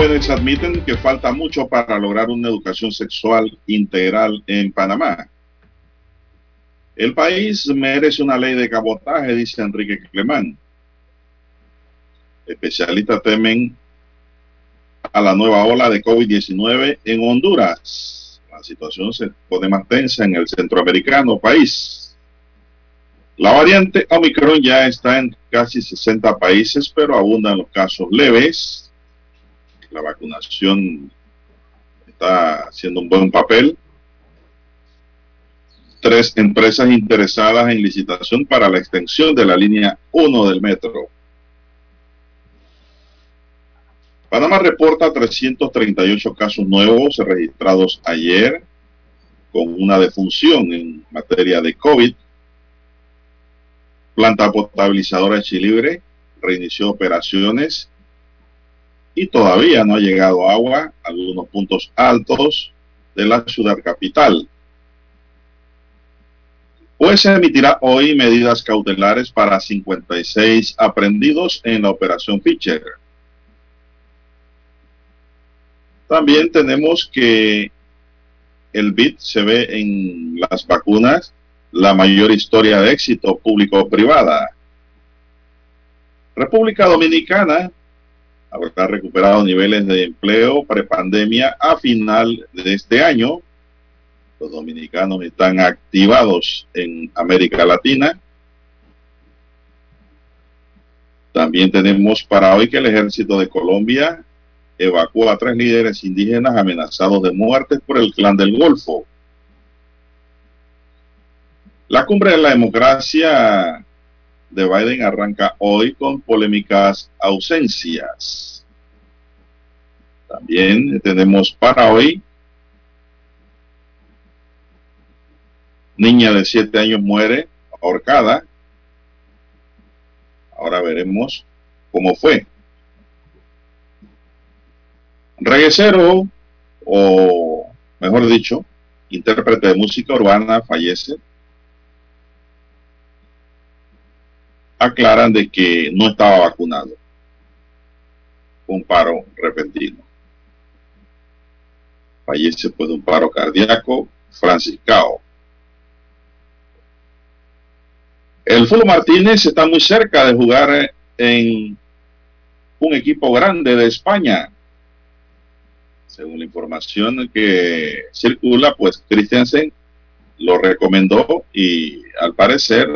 Jóvenes admiten que falta mucho para lograr una educación sexual integral en Panamá. El país merece una ley de cabotaje, dice Enrique Clemán. Especialistas temen a la nueva ola de COVID-19 en Honduras. La situación se pone más tensa en el centroamericano país. La variante Omicron ya está en casi 60 países, pero abundan los casos leves la vacunación está haciendo un buen papel. Tres empresas interesadas en licitación para la extensión de la línea 1 del metro. Panamá reporta 338 casos nuevos registrados ayer, con una defunción en materia de COVID. Planta potabilizadora Chilibre reinició operaciones y todavía no ha llegado agua a algunos puntos altos de la ciudad capital. Pues se emitirá hoy medidas cautelares para 56 aprendidos en la operación Fischer. También tenemos que el BID se ve en las vacunas la mayor historia de éxito público-privada. República Dominicana habrá recuperado niveles de empleo prepandemia a final de este año. Los dominicanos están activados en América Latina. También tenemos para hoy que el ejército de Colombia evacuó a tres líderes indígenas amenazados de muerte por el clan del Golfo. La cumbre de la democracia de Biden arranca hoy con polémicas ausencias. También tenemos para hoy niña de siete años muere ahorcada. Ahora veremos cómo fue. Reguecero, o mejor dicho, intérprete de música urbana, fallece aclaran de que no estaba vacunado. Un paro repentino. Fallece pues de un paro cardíaco franciscao. El Fulo Martínez está muy cerca de jugar en un equipo grande de España. Según la información que circula, pues Christiansen lo recomendó y al parecer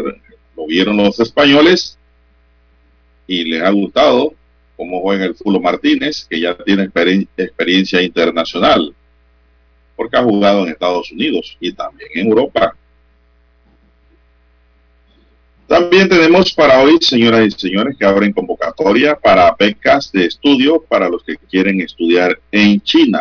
vieron los españoles y les ha gustado cómo juega el Fulo Martínez, que ya tiene experiencia internacional, porque ha jugado en Estados Unidos y también en Europa. También tenemos para hoy, señoras y señores, que abren convocatoria para becas de estudio para los que quieren estudiar en China.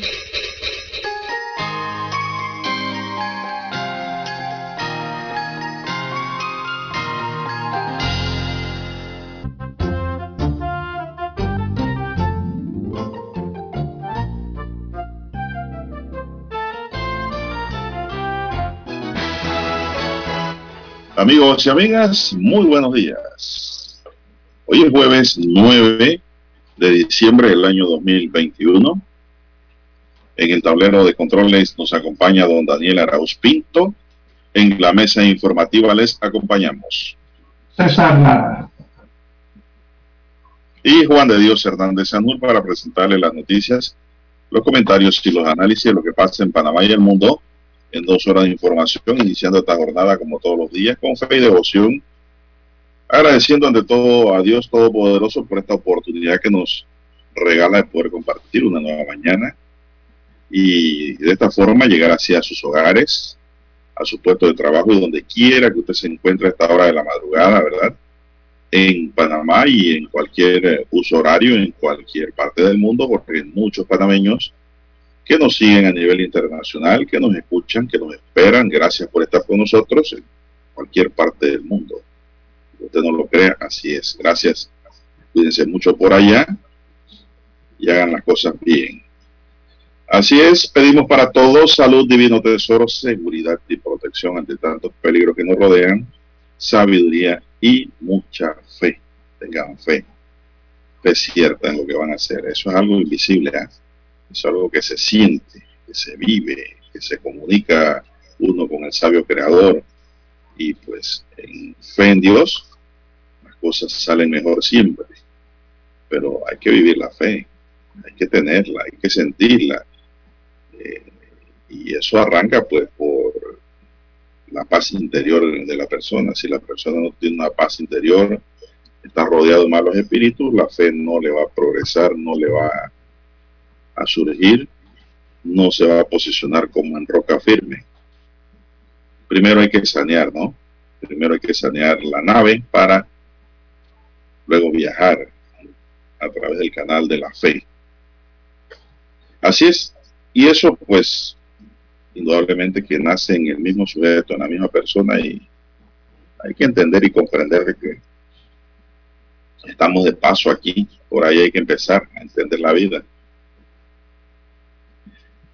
Amigos y amigas, muy buenos días. Hoy es jueves 9 de diciembre del año 2021. En el tablero de controles nos acompaña don Daniel Arauz Pinto. En la mesa informativa les acompañamos. César Lara. Y Juan de Dios Hernández Sanur para presentarle las noticias, los comentarios y los análisis de lo que pasa en Panamá y el mundo en dos horas de información, iniciando esta jornada como todos los días con fe y devoción, agradeciendo ante todo a Dios Todopoderoso por esta oportunidad que nos regala de poder compartir una nueva mañana y de esta forma llegar hacia sus hogares, a su puesto de trabajo y donde quiera que usted se encuentre a esta hora de la madrugada, ¿verdad? En Panamá y en cualquier uso horario, en cualquier parte del mundo, porque muchos panameños que nos siguen a nivel internacional, que nos escuchan, que nos esperan. Gracias por estar con nosotros en cualquier parte del mundo. Usted no lo crea, así es. Gracias. Cuídense mucho por allá y hagan las cosas bien. Así es, pedimos para todos salud, divino tesoro, seguridad y protección ante tantos peligros que nos rodean, sabiduría y mucha fe. Tengan fe, fe cierta en lo que van a hacer. Eso es algo invisible. ¿eh? Es algo que se siente, que se vive, que se comunica uno con el sabio creador. Y pues en fe en Dios, las cosas salen mejor siempre. Pero hay que vivir la fe, hay que tenerla, hay que sentirla. Eh, y eso arranca pues por la paz interior de la persona. Si la persona no tiene una paz interior, está rodeado de malos espíritus, la fe no le va a progresar, no le va a a surgir, no se va a posicionar como en roca firme. Primero hay que sanear, ¿no? Primero hay que sanear la nave para luego viajar a través del canal de la fe. Así es. Y eso, pues, indudablemente que nace en el mismo sujeto, en la misma persona y hay que entender y comprender que estamos de paso aquí. Por ahí hay que empezar a entender la vida.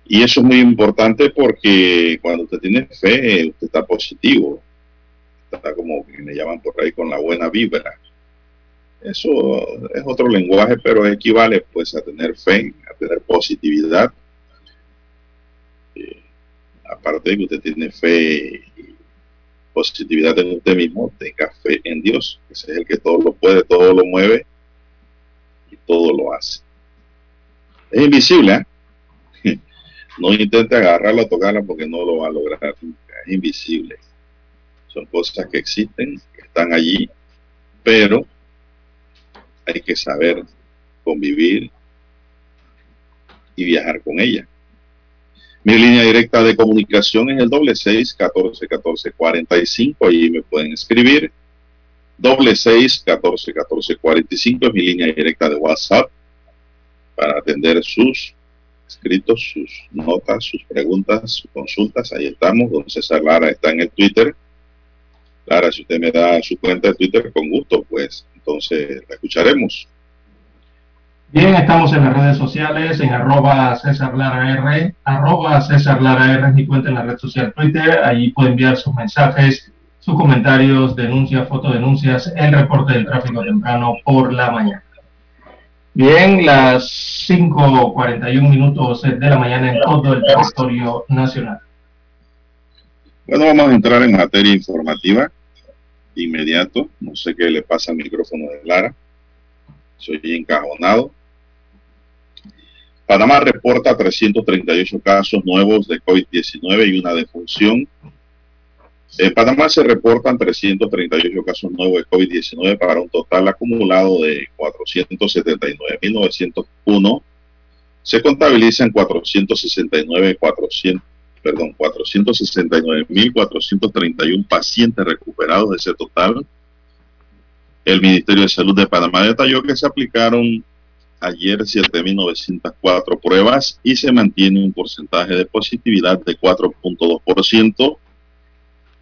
Y eso es muy importante porque cuando usted tiene fe, usted está positivo. Está como que le llaman por ahí con la buena vibra. Eso es otro lenguaje, pero equivale pues a tener fe, a tener positividad. Eh, aparte de que usted tiene fe y positividad en usted mismo, tenga fe en Dios. Ese es el que todo lo puede, todo lo mueve y todo lo hace. Es invisible, ¿eh? No intente agarrarla o tocarla porque no lo va a lograr Es invisible. Son cosas que existen, que están allí, pero hay que saber convivir y viajar con ella. Mi línea directa de comunicación es el doble seis catorce catorce cuarenta y cinco. Allí me pueden escribir. Doble seis catorce catorce cuarenta y cinco es mi línea directa de WhatsApp para atender sus escritos, sus notas, sus preguntas, sus consultas. Ahí estamos. Don César Lara está en el Twitter. Lara, si usted me da su cuenta de Twitter, con gusto, pues entonces la escucharemos. Bien, estamos en las redes sociales, en arroba César Lara R, arroba César Lara R es mi cuenta en la red social Twitter. Allí puede enviar sus mensajes, sus comentarios, denuncias, fotodenuncias, el reporte del tráfico temprano por la mañana. Bien, las 5.41 minutos de la mañana en todo el territorio nacional. Bueno, vamos a entrar en materia informativa inmediato. No sé qué le pasa al micrófono de Lara. Soy encajonado. Panamá reporta 338 casos nuevos de COVID-19 y una defunción en Panamá se reportan 338 casos nuevos de COVID-19 para un total acumulado de 479.901. Se contabilizan 469, 400, perdón, 469.431 pacientes recuperados de ese total. El Ministerio de Salud de Panamá detalló que se aplicaron ayer 7.904 pruebas y se mantiene un porcentaje de positividad de 4.2%.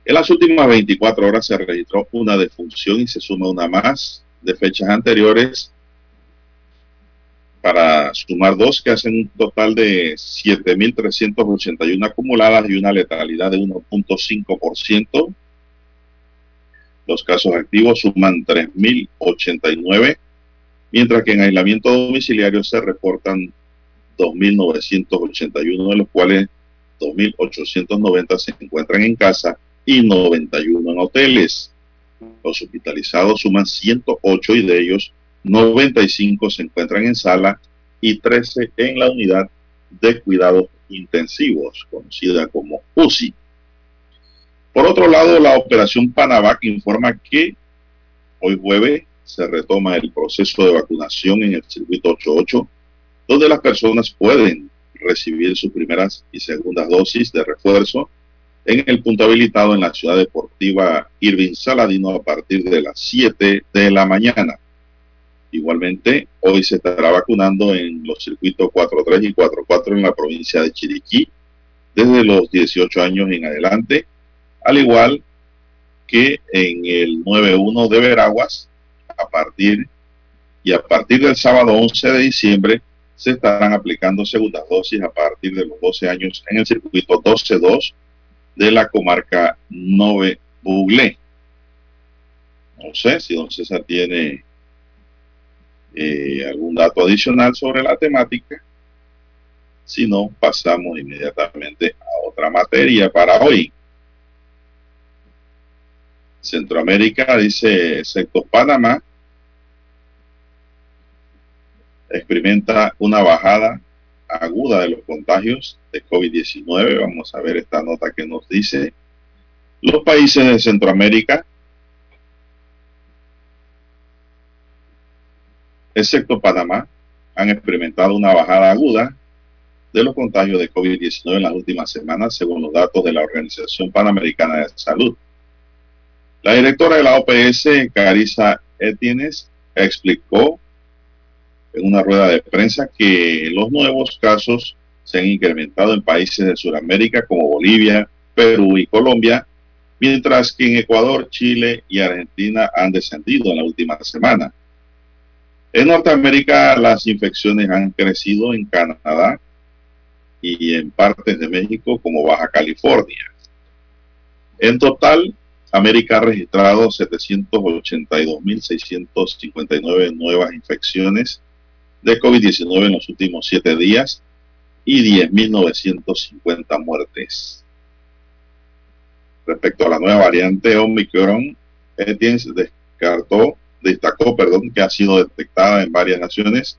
En las últimas 24 horas se registró una defunción y se suma una más de fechas anteriores para sumar dos que hacen un total de 7.381 acumuladas y una letalidad de 1.5%. Los casos activos suman 3.089, mientras que en aislamiento domiciliario se reportan 2.981, de los cuales 2.890 se encuentran en casa y 91 en hoteles. Los hospitalizados suman 108 y de ellos 95 se encuentran en sala y 13 en la unidad de cuidados intensivos, conocida como UCI. Por otro lado, la operación Panavac informa que hoy jueves se retoma el proceso de vacunación en el circuito 88, donde las personas pueden recibir sus primeras y segundas dosis de refuerzo en el punto habilitado en la ciudad deportiva Irving Saladino a partir de las 7 de la mañana. Igualmente, hoy se estará vacunando en los circuitos 4.3 y 4.4 en la provincia de Chiriquí desde los 18 años en adelante, al igual que en el 9.1 de Veraguas, a partir y a partir del sábado 11 de diciembre se estarán aplicando segundas dosis a partir de los 12 años en el circuito 12.2 de la comarca Nove Buglé. No sé si don César tiene eh, algún dato adicional sobre la temática. Si no, pasamos inmediatamente a otra materia para hoy. Centroamérica, dice excepto Panamá, experimenta una bajada aguda de los contagios de COVID-19. Vamos a ver esta nota que nos dice. Los países de Centroamérica excepto Panamá, han experimentado una bajada aguda de los contagios de COVID-19 en las últimas semanas, según los datos de la Organización Panamericana de Salud. La directora de la OPS, Carissa Etienes, explicó en una rueda de prensa que los nuevos casos se han incrementado en países de Sudamérica como Bolivia, Perú y Colombia, mientras que en Ecuador, Chile y Argentina han descendido en la última semana. En Norteamérica las infecciones han crecido en Canadá y en partes de México como Baja California. En total, América ha registrado 782.659 nuevas infecciones de COVID-19 en los últimos siete días y 10.950 muertes. Respecto a la nueva variante Omicron, Etienne descartó destacó, perdón, que ha sido detectada en varias naciones,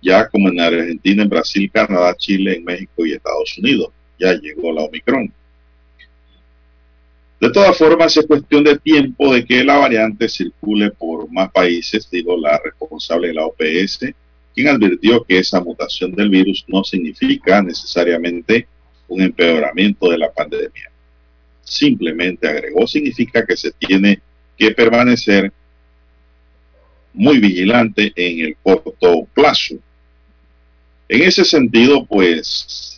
ya como en Argentina, en Brasil, Canadá, Chile, en México y Estados Unidos. Ya llegó la Omicron. De todas formas, es cuestión de tiempo de que la variante circule por más países, dijo la responsable de la OPS, quien advirtió que esa mutación del virus no significa necesariamente un empeoramiento de la pandemia. Simplemente agregó, significa que se tiene que permanecer muy vigilante en el corto plazo. En ese sentido, pues,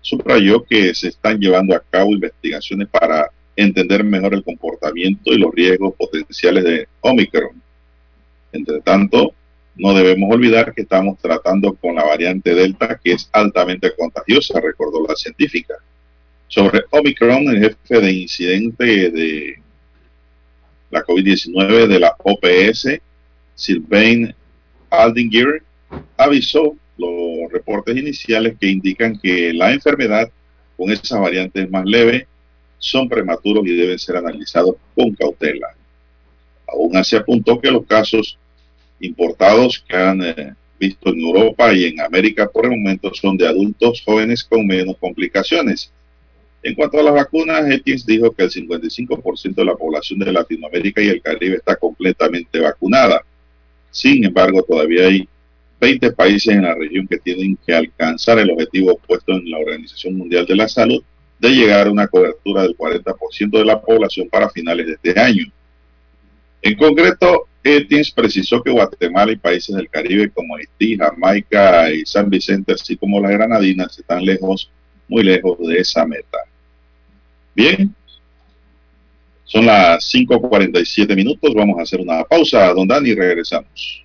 Subrayó que se están llevando a cabo investigaciones para entender mejor el comportamiento y los riesgos potenciales de Omicron. Entre tanto, no debemos olvidar que estamos tratando con la variante Delta, que es altamente contagiosa, recordó la científica. Sobre Omicron, el jefe de incidente de la COVID-19 de la OPS, Sylvain Aldinger, avisó los reportes iniciales que indican que la enfermedad con esas variantes más leves son prematuros y deben ser analizados con cautela. Aún así apuntó que los casos importados que han eh, visto en Europa y en América por el momento son de adultos jóvenes con menos complicaciones. En cuanto a las vacunas, Etienne dijo que el 55% de la población de Latinoamérica y el Caribe está completamente vacunada. Sin embargo, todavía hay 20 países en la región que tienen que alcanzar el objetivo puesto en la Organización Mundial de la Salud de llegar a una cobertura del 40% de la población para finales de este año. En concreto, Etins precisó que Guatemala y países del Caribe como Haití, Jamaica y San Vicente, así como las Granadinas, están lejos, muy lejos de esa meta. Bien, son las 5.47 minutos, vamos a hacer una pausa, don Dani, regresamos.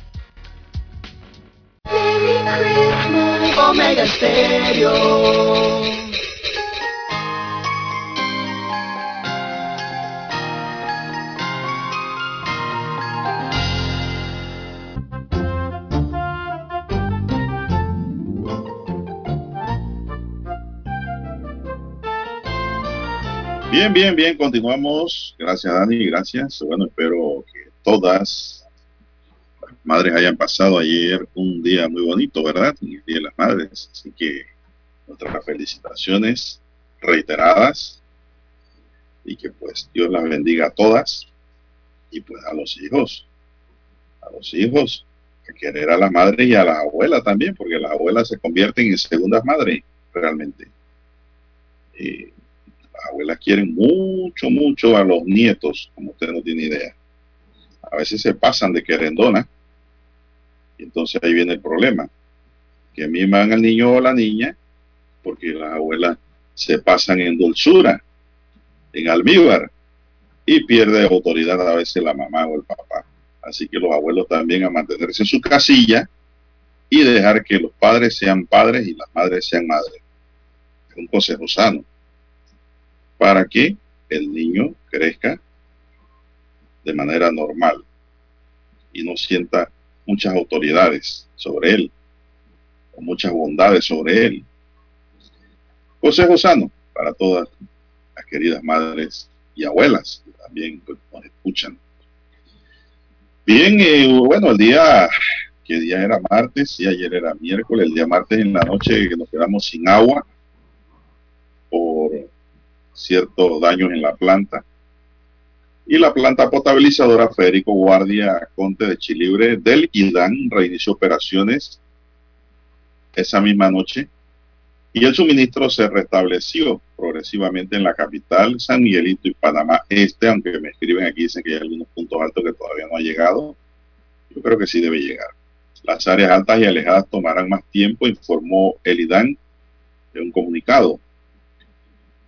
Omega Stereo. Bien, bien, bien, continuamos. Gracias, Dani, gracias. Bueno, espero que todas madres hayan pasado ayer un día muy bonito, ¿verdad? El Día de las Madres. Así que nuestras felicitaciones reiteradas y que pues Dios las bendiga a todas y pues a los hijos, a los hijos, a querer a la madre y a la abuela también, porque las abuelas se convierten en segundas madres realmente. Y las abuelas quieren mucho, mucho a los nietos, como usted no tiene idea. A veces se pasan de querendona entonces ahí viene el problema, que miman al niño o la niña porque las abuelas se pasan en dulzura, en almíbar, y pierde autoridad a veces la mamá o el papá. Así que los abuelos también a mantenerse en su casilla y dejar que los padres sean padres y las madres sean madres. Es un consejo sano para que el niño crezca de manera normal y no sienta muchas autoridades sobre él, muchas bondades sobre él. Consejo sano para todas las queridas madres y abuelas que también pues, nos escuchan. Bien, eh, bueno, el día, que día era martes? y ayer era miércoles, el día martes en la noche que nos quedamos sin agua por ciertos daños en la planta y la planta potabilizadora Federico Guardia Conte de Chilibre del IDAN reinició operaciones esa misma noche y el suministro se restableció progresivamente en la capital, San Miguelito y Panamá Este, aunque me escriben aquí, dicen que hay algunos puntos altos que todavía no ha llegado. Yo creo que sí debe llegar. Las áreas altas y alejadas tomarán más tiempo, informó el IDAN en un comunicado.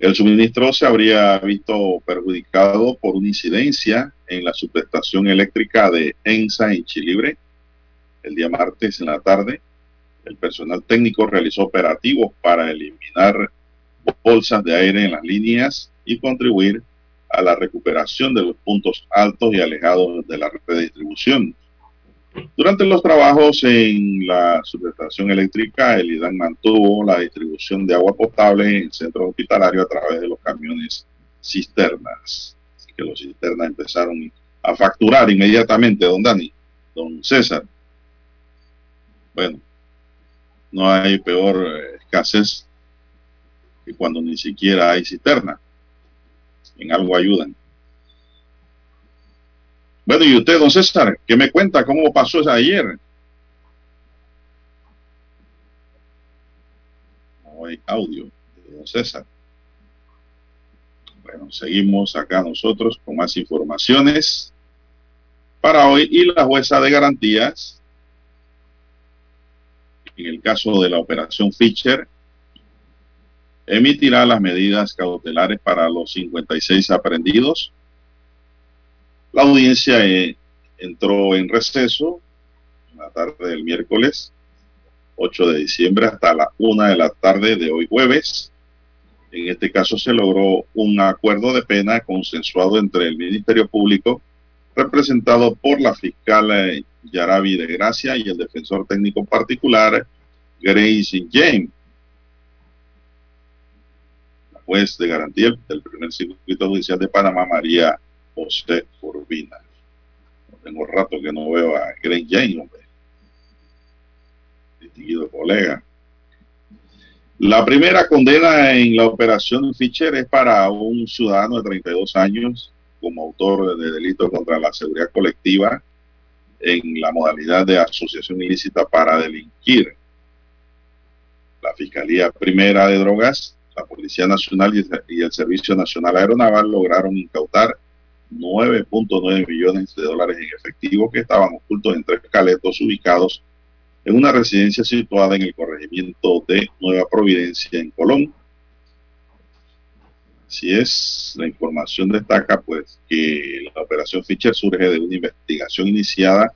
El suministro se habría visto perjudicado por una incidencia en la subestación eléctrica de ENSA en Chilibre el día martes en la tarde. El personal técnico realizó operativos para eliminar bolsas de aire en las líneas y contribuir a la recuperación de los puntos altos y alejados de la red de distribución. Durante los trabajos en la subestación eléctrica, el IDAN mantuvo la distribución de agua potable en el centro hospitalario a través de los camiones cisternas. Que los cisternas empezaron a facturar inmediatamente, don Dani, don César. Bueno, no hay peor eh, escasez que cuando ni siquiera hay cisterna. En algo ayudan. Bueno, y usted, don César, ¿qué me cuenta? ¿Cómo pasó eso ayer? No hay audio de don César. Bueno, seguimos acá nosotros con más informaciones para hoy y la jueza de garantías en el caso de la operación Fischer emitirá las medidas cautelares para los 56 aprendidos la audiencia eh, entró en receso en la tarde del miércoles 8 de diciembre hasta la 1 de la tarde de hoy jueves. En este caso se logró un acuerdo de pena consensuado entre el Ministerio Público, representado por la fiscal eh, Yarabi de Gracia y el defensor técnico particular Grace James. La juez de garantía del primer circuito judicial de Panamá, María José Urbina. tengo rato que no veo a Greg Jane, hombre. Distinguido colega. La primera condena en la operación Fischer es para un ciudadano de 32 años como autor de delitos contra la seguridad colectiva en la modalidad de asociación ilícita para delinquir. La Fiscalía Primera de Drogas, la Policía Nacional y el Servicio Nacional Aeronaval lograron incautar 9.9 millones de dólares en efectivo que estaban ocultos en tres caletos ubicados en una residencia situada en el corregimiento de Nueva Providencia en Colón. Así es, la información destaca pues que la operación Fischer surge de una investigación iniciada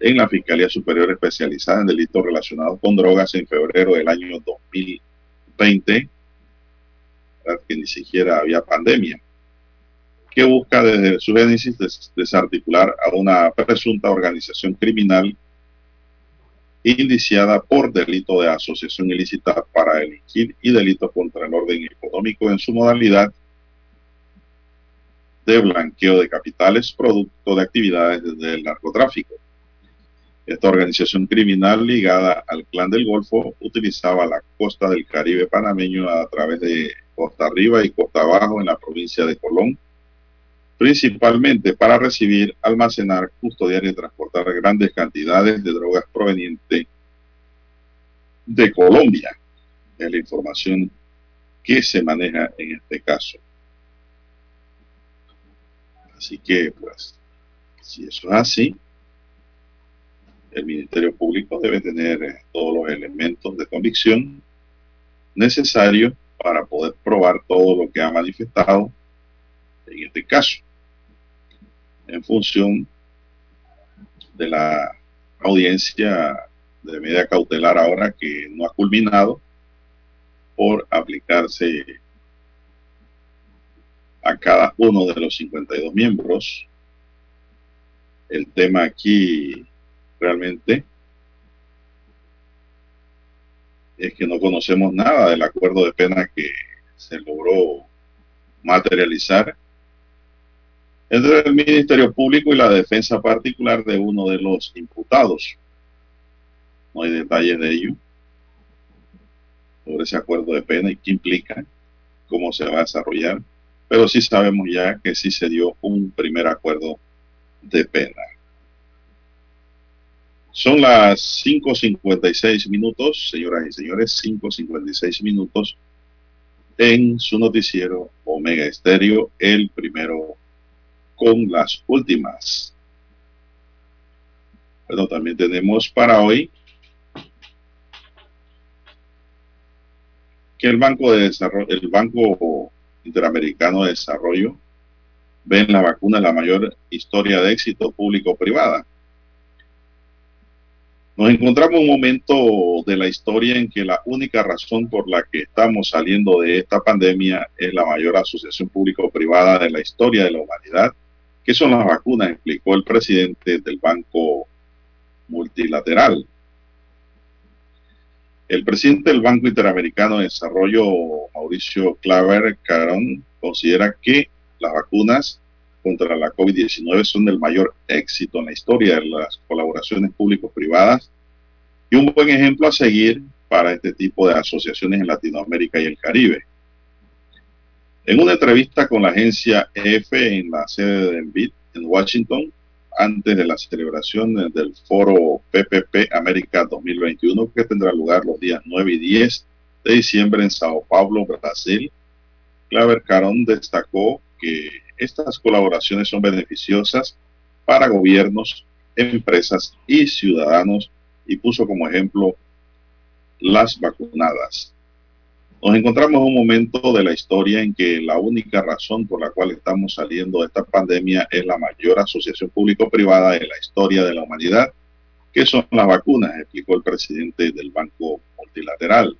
en la Fiscalía Superior Especializada en Delitos Relacionados con Drogas en febrero del año 2020, que ni siquiera había pandemia que busca desde su génesis desarticular a una presunta organización criminal indiciada por delito de asociación ilícita para delinquir y delito contra el orden económico en su modalidad de blanqueo de capitales producto de actividades del narcotráfico. Esta organización criminal ligada al clan del Golfo utilizaba la costa del Caribe panameño a través de Costa Arriba y Costa Abajo en la provincia de Colón principalmente para recibir, almacenar, custodiar y transportar grandes cantidades de drogas provenientes de Colombia. Es la información que se maneja en este caso. Así que, pues, si eso es así, el Ministerio Público debe tener eh, todos los elementos de convicción necesarios para poder probar todo lo que ha manifestado en este caso en función de la audiencia de medida cautelar ahora que no ha culminado por aplicarse a cada uno de los 52 miembros. El tema aquí realmente es que no conocemos nada del acuerdo de pena que se logró materializar entre el Ministerio Público y la defensa particular de uno de los imputados. No hay detalles de ello sobre ese acuerdo de pena y qué implica, cómo se va a desarrollar, pero sí sabemos ya que sí se dio un primer acuerdo de pena. Son las 5.56 minutos, señoras y señores, 5.56 minutos en su noticiero Omega Estéreo, el primero con las últimas. Bueno, también tenemos para hoy que el Banco de Desarrollo, el Banco Interamericano de Desarrollo ve en la vacuna la mayor historia de éxito público-privada. Nos encontramos en un momento de la historia en que la única razón por la que estamos saliendo de esta pandemia es la mayor asociación público-privada de la historia de la humanidad, que son las vacunas, explicó el presidente del Banco Multilateral. El presidente del Banco Interamericano de Desarrollo, Mauricio Claver Carón, considera que las vacunas contra la COVID-19 son del mayor éxito en la historia de las colaboraciones público-privadas y un buen ejemplo a seguir para este tipo de asociaciones en Latinoamérica y el Caribe. En una entrevista con la agencia EFE en la sede del BID en Washington, antes de la celebración del foro PPP América 2021, que tendrá lugar los días 9 y 10 de diciembre en Sao Paulo, Brasil, Claver Carón destacó que estas colaboraciones son beneficiosas para gobiernos, empresas y ciudadanos y puso como ejemplo las vacunadas. Nos encontramos en un momento de la historia en que la única razón por la cual estamos saliendo de esta pandemia es la mayor asociación público-privada de la historia de la humanidad, que son las vacunas, explicó el presidente del Banco Multilateral.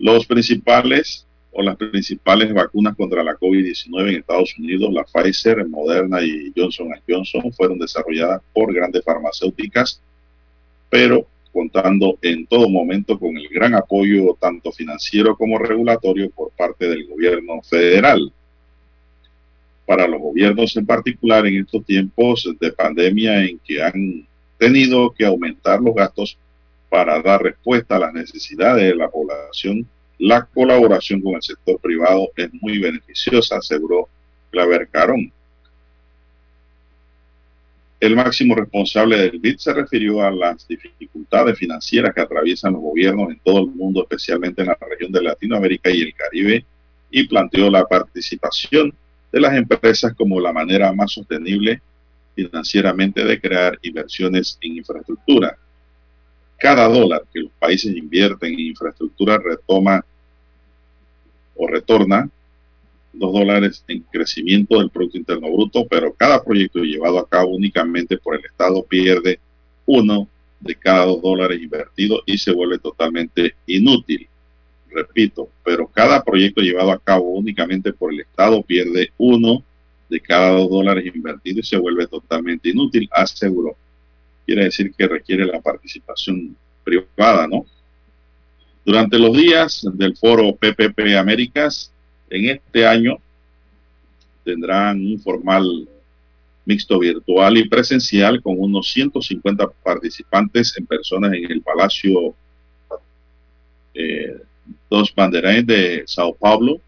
Los principales o las principales vacunas contra la COVID-19 en Estados Unidos, la Pfizer, Moderna y Johnson Johnson, fueron desarrolladas por grandes farmacéuticas, pero contando en todo momento con el gran apoyo tanto financiero como regulatorio por parte del gobierno federal. Para los gobiernos en particular en estos tiempos de pandemia en que han tenido que aumentar los gastos para dar respuesta a las necesidades de la población, la colaboración con el sector privado es muy beneficiosa, aseguró Claver Carón. El máximo responsable del BID se refirió a las dificultades financieras que atraviesan los gobiernos en todo el mundo, especialmente en la región de Latinoamérica y el Caribe, y planteó la participación de las empresas como la manera más sostenible financieramente de crear inversiones en infraestructura. Cada dólar que los países invierten en infraestructura retoma o retorna dos dólares en crecimiento del Producto Interno Bruto, pero cada proyecto llevado a cabo únicamente por el Estado pierde uno de cada dos dólares invertidos y se vuelve totalmente inútil. Repito, pero cada proyecto llevado a cabo únicamente por el Estado pierde uno de cada dos dólares invertidos y se vuelve totalmente inútil, aseguró. Quiere decir que requiere la participación privada, ¿no? Durante los días del foro PPP Américas, en este año tendrán un formal mixto virtual y presencial con unos 150 participantes en personas en el Palacio eh, Dos Banderain de Sao Paulo.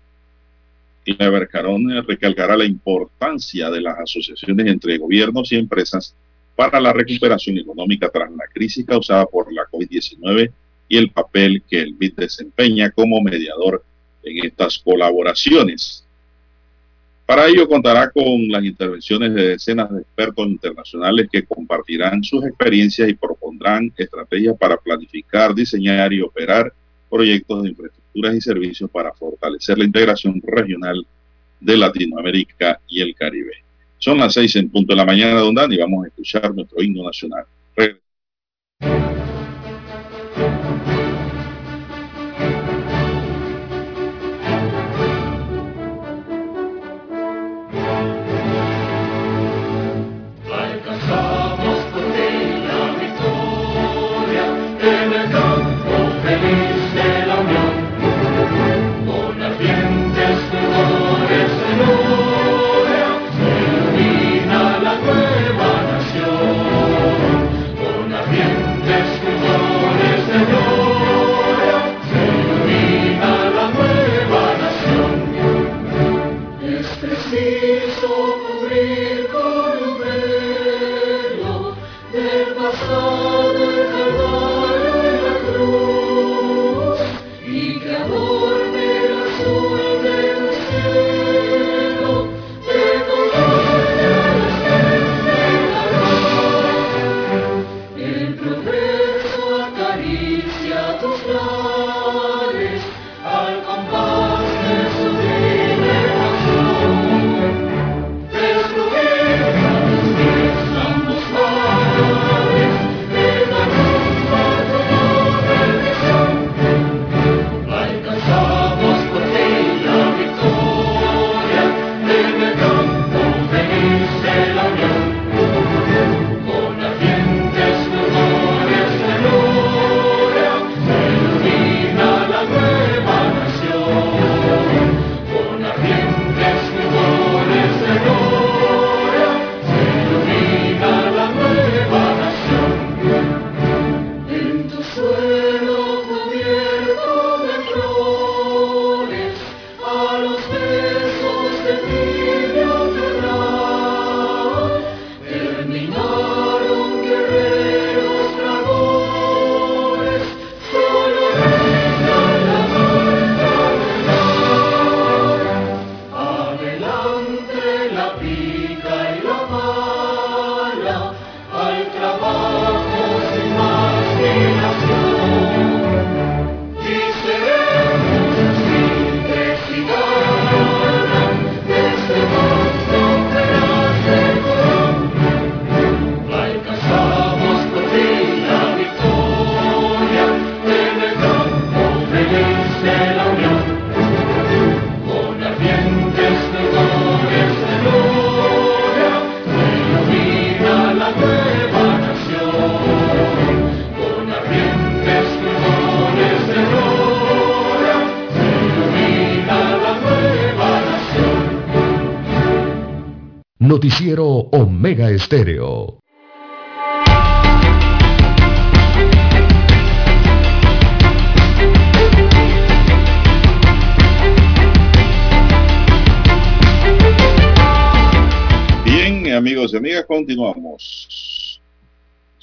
Y Carón recalcará la importancia de las asociaciones entre gobiernos y empresas para la recuperación económica tras la crisis causada por la COVID-19 y el papel que el BID desempeña como mediador en estas colaboraciones. Para ello contará con las intervenciones de decenas de expertos internacionales que compartirán sus experiencias y propondrán estrategias para planificar, diseñar y operar proyectos de infraestructuras y servicios para fortalecer la integración regional de Latinoamérica y el Caribe. Son las seis en punto de la mañana, don Dani, vamos a escuchar nuestro himno nacional.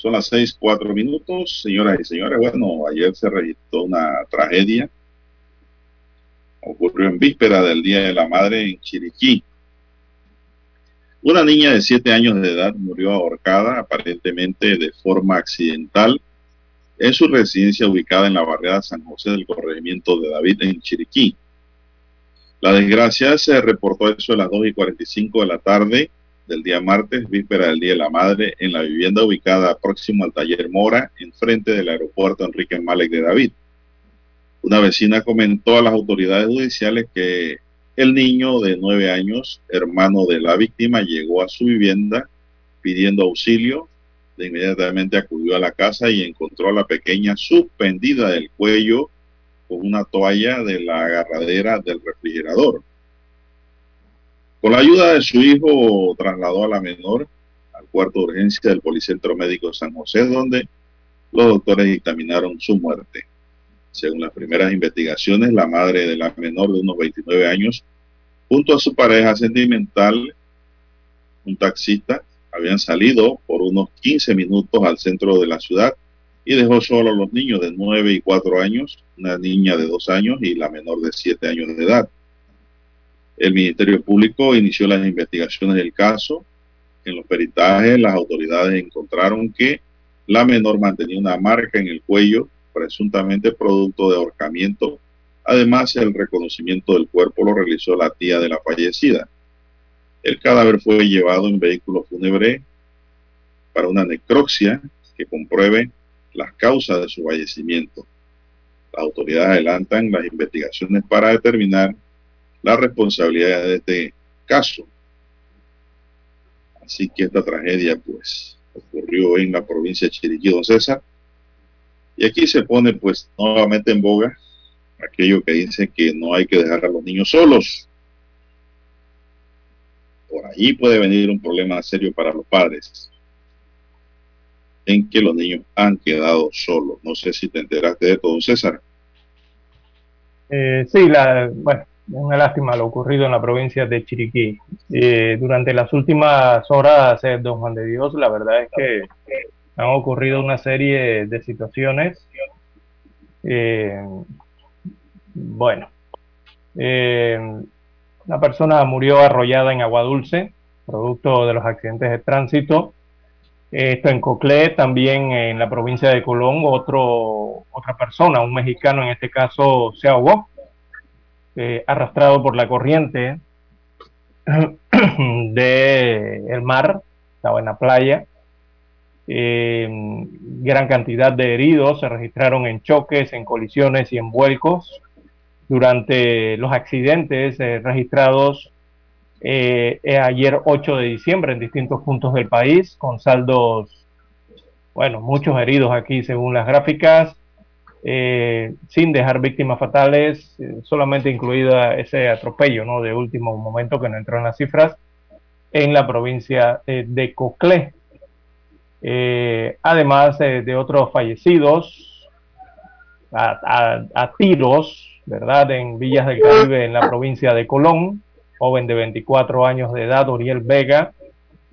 Son las seis, cuatro minutos. Señoras y señores, bueno, ayer se registró una tragedia. Ocurrió en víspera del Día de la Madre en Chiriquí. Una niña de siete años de edad murió ahorcada, aparentemente de forma accidental, en su residencia ubicada en la barriada San José del corregimiento de David en Chiriquí. La desgracia se reportó eso a las 2 y 45 de la tarde del día martes, víspera del Día de la Madre, en la vivienda ubicada próximo al taller Mora, enfrente del aeropuerto Enrique Malek de David. Una vecina comentó a las autoridades judiciales que el niño de nueve años, hermano de la víctima, llegó a su vivienda pidiendo auxilio. De inmediatamente acudió a la casa y encontró a la pequeña suspendida del cuello con una toalla de la agarradera del refrigerador. Con la ayuda de su hijo, trasladó a la menor al cuarto de urgencia del Policentro Médico San José, donde los doctores dictaminaron su muerte. Según las primeras investigaciones, la madre de la menor de unos 29 años, junto a su pareja sentimental, un taxista, habían salido por unos 15 minutos al centro de la ciudad y dejó solo a los niños de 9 y 4 años, una niña de 2 años y la menor de 7 años de edad. El Ministerio Público inició las investigaciones del caso. En los peritajes, las autoridades encontraron que la menor mantenía una marca en el cuello presuntamente producto de ahorcamiento. Además, el reconocimiento del cuerpo lo realizó la tía de la fallecida. El cadáver fue llevado en vehículo fúnebre para una necropsia que compruebe las causas de su fallecimiento. Las autoridades adelantan las investigaciones para determinar la responsabilidad de este caso. Así que esta tragedia, pues, ocurrió en la provincia de Chiriquí, don César, y aquí se pone pues nuevamente en boga aquello que dice que no hay que dejar a los niños solos. Por ahí puede venir un problema serio para los padres en que los niños han quedado solos. No sé si te enteraste de todo, César. Eh, sí, la, bueno, una lástima lo ocurrido en la provincia de Chiriquí. Eh, durante las últimas horas, eh, don Juan de Dios, la verdad es que han ocurrido una serie de situaciones. Eh, bueno, eh, una persona murió arrollada en agua dulce, producto de los accidentes de tránsito. Esto en Coclé, también en la provincia de Colón, otro, otra persona, un mexicano en este caso, se ahogó, eh, arrastrado por la corriente del mar, estaba en la playa. Eh, gran cantidad de heridos se registraron en choques, en colisiones y en vuelcos durante los accidentes eh, registrados eh, ayer 8 de diciembre en distintos puntos del país, con saldos, bueno, muchos heridos aquí según las gráficas, sin dejar víctimas fatales, solamente incluida ese atropello ¿no? de último momento que no entró en las cifras en la provincia de Coclé. Eh, además de otros fallecidos a, tiros, ¿verdad? En Villas del Caribe, en la provincia de Colón, joven de 24 años de edad, Oriel Vega,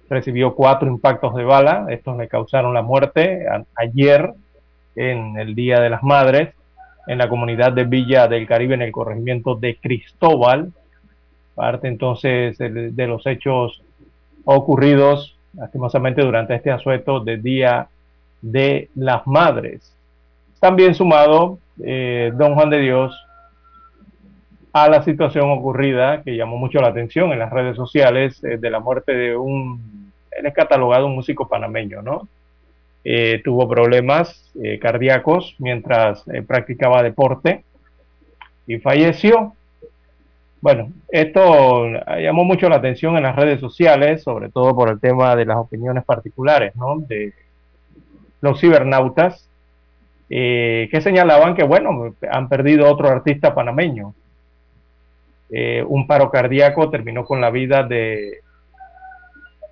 recibió cuatro impactos de bala, estos le causaron la muerte ayer, en el Día de las Madres, en la comunidad de Villa del Caribe, en el corregimiento de Cristóbal, parte entonces de los hechos ocurridos lastimosamente durante este asueto de Día de las Madres. También sumado, eh, don Juan de Dios, a la situación ocurrida que llamó mucho la atención en las redes sociales eh, de la muerte de un, él es catalogado un músico panameño, ¿no? Eh, tuvo problemas cardíacos mientras practicaba deporte y falleció. Bueno, esto llamó mucho la atención en las redes sociales, sobre todo por el tema de las opiniones particulares, ¿no? De los cibernautas, eh, que señalaban que, bueno, han perdido otro artista panameño. Eh, un paro cardíaco terminó con la vida de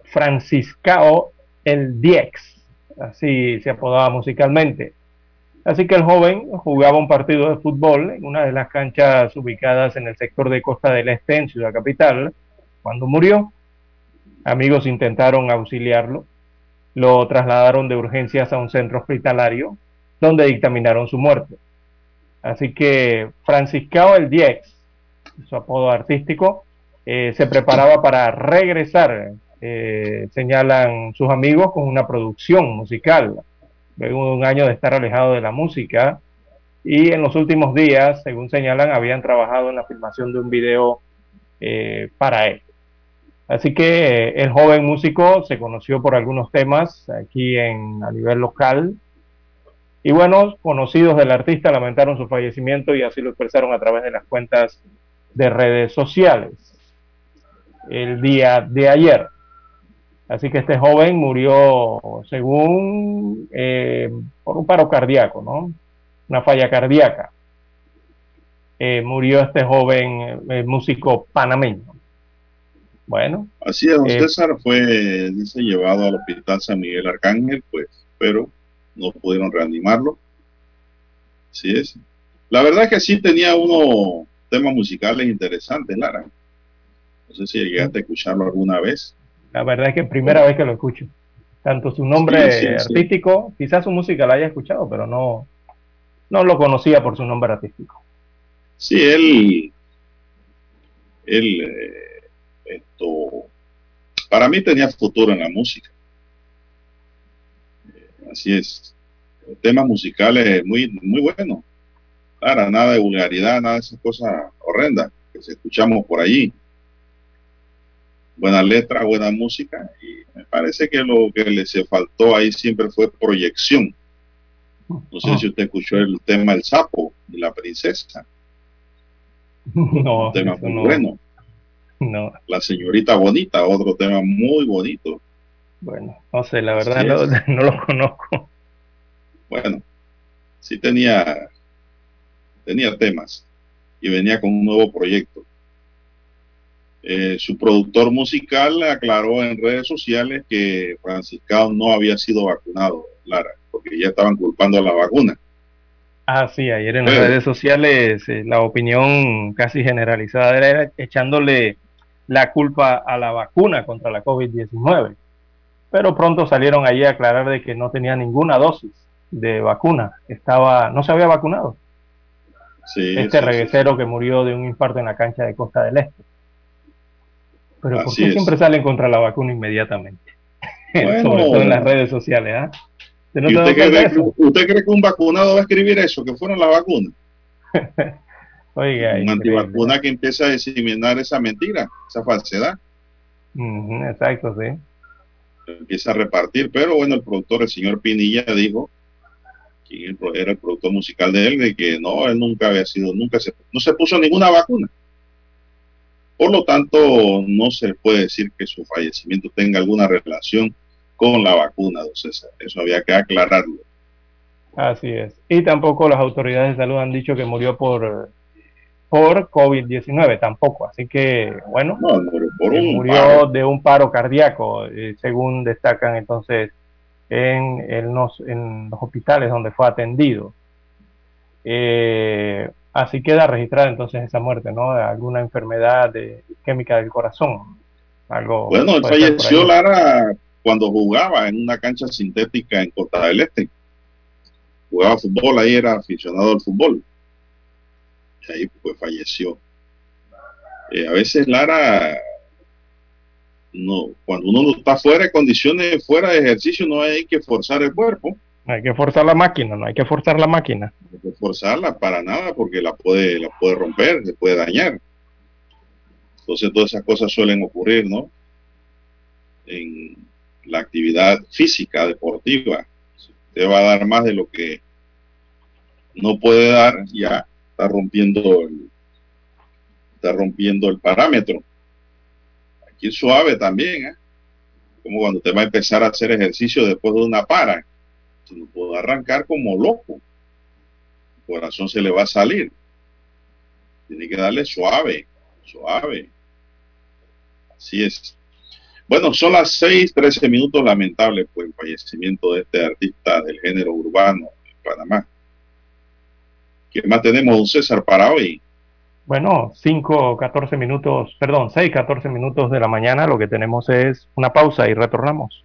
Franciscao el Diex, así se apodaba musicalmente. Así que el joven jugaba un partido de fútbol en una de las canchas ubicadas en el sector de Costa del Este, en Ciudad Capital, cuando murió. Amigos intentaron auxiliarlo, lo trasladaron de urgencias a un centro hospitalario, donde dictaminaron su muerte. Así que Franciscao el Diex, su apodo artístico, eh, se preparaba para regresar, eh, señalan sus amigos, con una producción musical. Luego de un año de estar alejado de la música y en los últimos días, según señalan, habían trabajado en la filmación de un video eh, para él. Así que el joven músico se conoció por algunos temas aquí en, a nivel local. Y bueno, conocidos del artista lamentaron su fallecimiento y así lo expresaron a través de las cuentas de redes sociales el día de ayer. Así que este joven murió, según, eh, por un paro cardíaco, ¿no? Una falla cardíaca. Eh, murió este joven eh, músico panameño. Bueno. Así es, don César fue, dice, llevado al hospital San Miguel Arcángel, pues, pero no pudieron reanimarlo. Así es. La verdad es que sí tenía unos temas musicales interesantes, Lara. No sé si llegaste a escucharlo alguna vez. La verdad es que primera vez que lo escucho. Tanto su nombre artístico, quizás su música la haya escuchado, pero no, no lo conocía por su nombre artístico. Sí, él, él, eh, esto, para mí tenía futuro en la música. Eh, así es. Temas musicales muy, muy buenos. Claro, nada de vulgaridad, nada de esas cosas horrendas que se escuchamos por allí buena letra, buena música, y me parece que lo que le se faltó ahí siempre fue proyección. No sé si usted escuchó el tema El sapo y la princesa. No, un tema muy bueno. No. La señorita bonita, otro tema muy bonito. Bueno, no sé, la verdad no, no, lo conozco. Bueno, sí tenía, tenía temas y venía con un nuevo proyecto. Eh, su productor musical aclaró en redes sociales que Franciscao no había sido vacunado, Lara, porque ya estaban culpando a la vacuna. Ah, sí, ayer en las redes sociales eh, la opinión casi generalizada era echándole la culpa a la vacuna contra la COVID-19. Pero pronto salieron allí a aclarar de que no tenía ninguna dosis de vacuna, estaba, no se había vacunado. este reguecero que murió de un infarto en la cancha de Costa del Este. Pero ¿por qué siempre salen contra la vacuna inmediatamente? Sobre todo en las redes sociales, ¿ah? usted, cree, que un vacunado va a escribir eso, que fueron las vacunas? Oiga, un antivacuna que empieza a diseminar esa mentira, esa falsedad. exacto, sí. Empieza a repartir, pero bueno, el productor, el señor Pinilla, dijo, quien era el productor musical de él, de que no, él nunca había sido, nunca se, no se puso ninguna vacuna. Por lo tanto, no se puede decir que su fallecimiento tenga alguna relación con la vacuna, don César. Eso había que aclararlo. Así es. Y tampoco las autoridades de salud han dicho que murió por, por COVID-19, tampoco. Así que, bueno, murió de un paro cardíaco, eh, según destacan entonces en, en, los, en los hospitales donde fue atendido. Eh, Así queda registrada entonces esa muerte, ¿no? De alguna enfermedad de, química del corazón. Algo bueno, él falleció Lara cuando jugaba en una cancha sintética en Costa del Este. Jugaba fútbol, ahí era aficionado al fútbol. Y ahí pues falleció. Eh, a veces Lara, no, cuando uno está fuera de condiciones, fuera de ejercicio, no hay que forzar el cuerpo hay que forzar la máquina, no hay que forzar la máquina. No hay que forzarla para nada porque la puede, la puede romper, se puede dañar. Entonces todas esas cosas suelen ocurrir, ¿no? En la actividad física, deportiva. Si usted va a dar más de lo que no puede dar, ya está rompiendo el, está rompiendo el parámetro. Aquí es suave también, ¿eh? Como cuando usted va a empezar a hacer ejercicio después de una para no puede arrancar como loco. El corazón se le va a salir. Tiene que darle suave, suave. Así es. Bueno, son las 6, 13 minutos. Lamentable pues el fallecimiento de este artista del género urbano en Panamá. ¿Qué más tenemos, don César, para hoy? Bueno, 5, 14 minutos, perdón, 6, 14 minutos de la mañana. Lo que tenemos es una pausa y retornamos.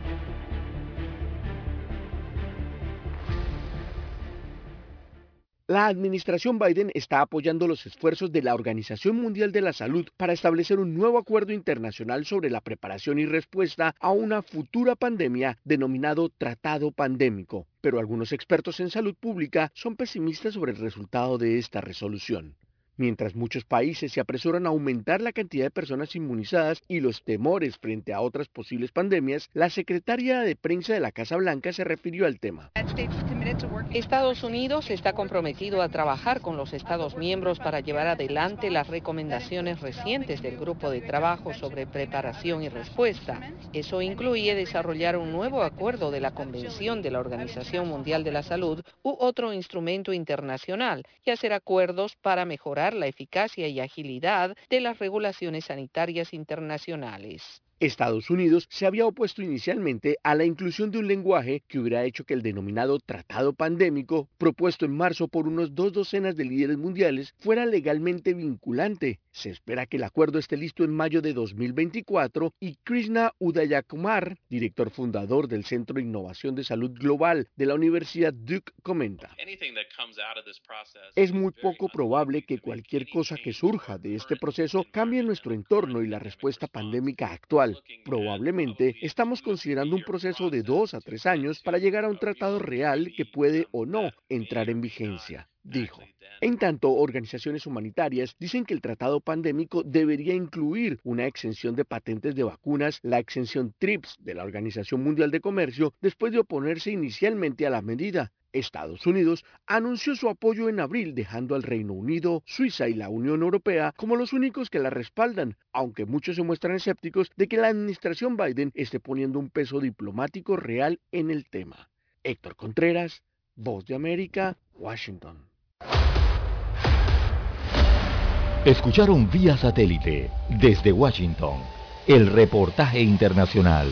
La administración Biden está apoyando los esfuerzos de la Organización Mundial de la Salud para establecer un nuevo acuerdo internacional sobre la preparación y respuesta a una futura pandemia denominado Tratado Pandémico. Pero algunos expertos en salud pública son pesimistas sobre el resultado de esta resolución. Mientras muchos países se apresuran a aumentar la cantidad de personas inmunizadas y los temores frente a otras posibles pandemias, la secretaria de prensa de la Casa Blanca se refirió al tema. Estados Unidos está comprometido a trabajar con los Estados miembros para llevar adelante las recomendaciones recientes del Grupo de Trabajo sobre Preparación y Respuesta. Eso incluye desarrollar un nuevo acuerdo de la Convención de la Organización Mundial de la Salud u otro instrumento internacional y hacer acuerdos para mejorar la eficacia y agilidad de las regulaciones sanitarias internacionales. Estados Unidos se había opuesto inicialmente a la inclusión de un lenguaje que hubiera hecho que el denominado tratado pandémico, propuesto en marzo por unos dos docenas de líderes mundiales, fuera legalmente vinculante. Se espera que el acuerdo esté listo en mayo de 2024 y Krishna Udayakumar, director fundador del Centro de Innovación de Salud Global de la Universidad Duke, comenta. Es muy poco probable que cualquier cosa que surja de este proceso cambie nuestro entorno y la respuesta pandémica actual. Probablemente estamos considerando un proceso de dos a tres años para llegar a un tratado real que puede o no entrar en vigencia, dijo. En tanto, organizaciones humanitarias dicen que el tratado pandémico debería incluir una exención de patentes de vacunas, la exención TRIPS de la Organización Mundial de Comercio, después de oponerse inicialmente a la medida. Estados Unidos anunció su apoyo en abril, dejando al Reino Unido, Suiza y la Unión Europea como los únicos que la respaldan, aunque muchos se muestran escépticos de que la administración Biden esté poniendo un peso diplomático real en el tema. Héctor Contreras, Voz de América, Washington. Escucharon vía satélite desde Washington el reportaje internacional.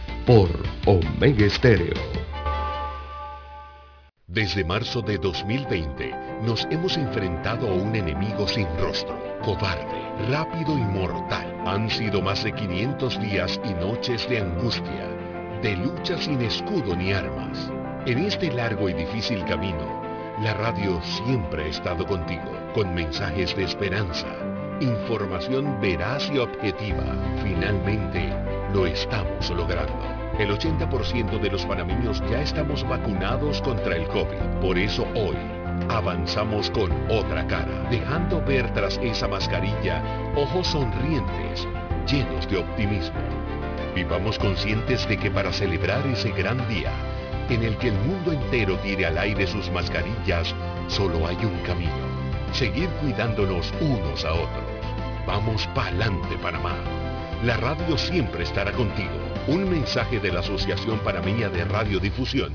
por Omega Estéreo. Desde marzo de 2020 nos hemos enfrentado a un enemigo sin rostro, cobarde, rápido y mortal. Han sido más de 500 días y noches de angustia, de lucha sin escudo ni armas. En este largo y difícil camino, la radio siempre ha estado contigo, con mensajes de esperanza, información veraz y objetiva. Finalmente, lo estamos logrando. El 80% de los panameños ya estamos vacunados contra el COVID. Por eso hoy avanzamos con otra cara, dejando ver tras esa mascarilla ojos sonrientes, llenos de optimismo. Vivamos conscientes de que para celebrar ese gran día, en el que el mundo entero tire al aire sus mascarillas, solo hay un camino. Seguir cuidándonos unos a otros. Vamos pa'lante, Panamá. La radio siempre estará contigo. Un mensaje de la Asociación Panameña de Radiodifusión,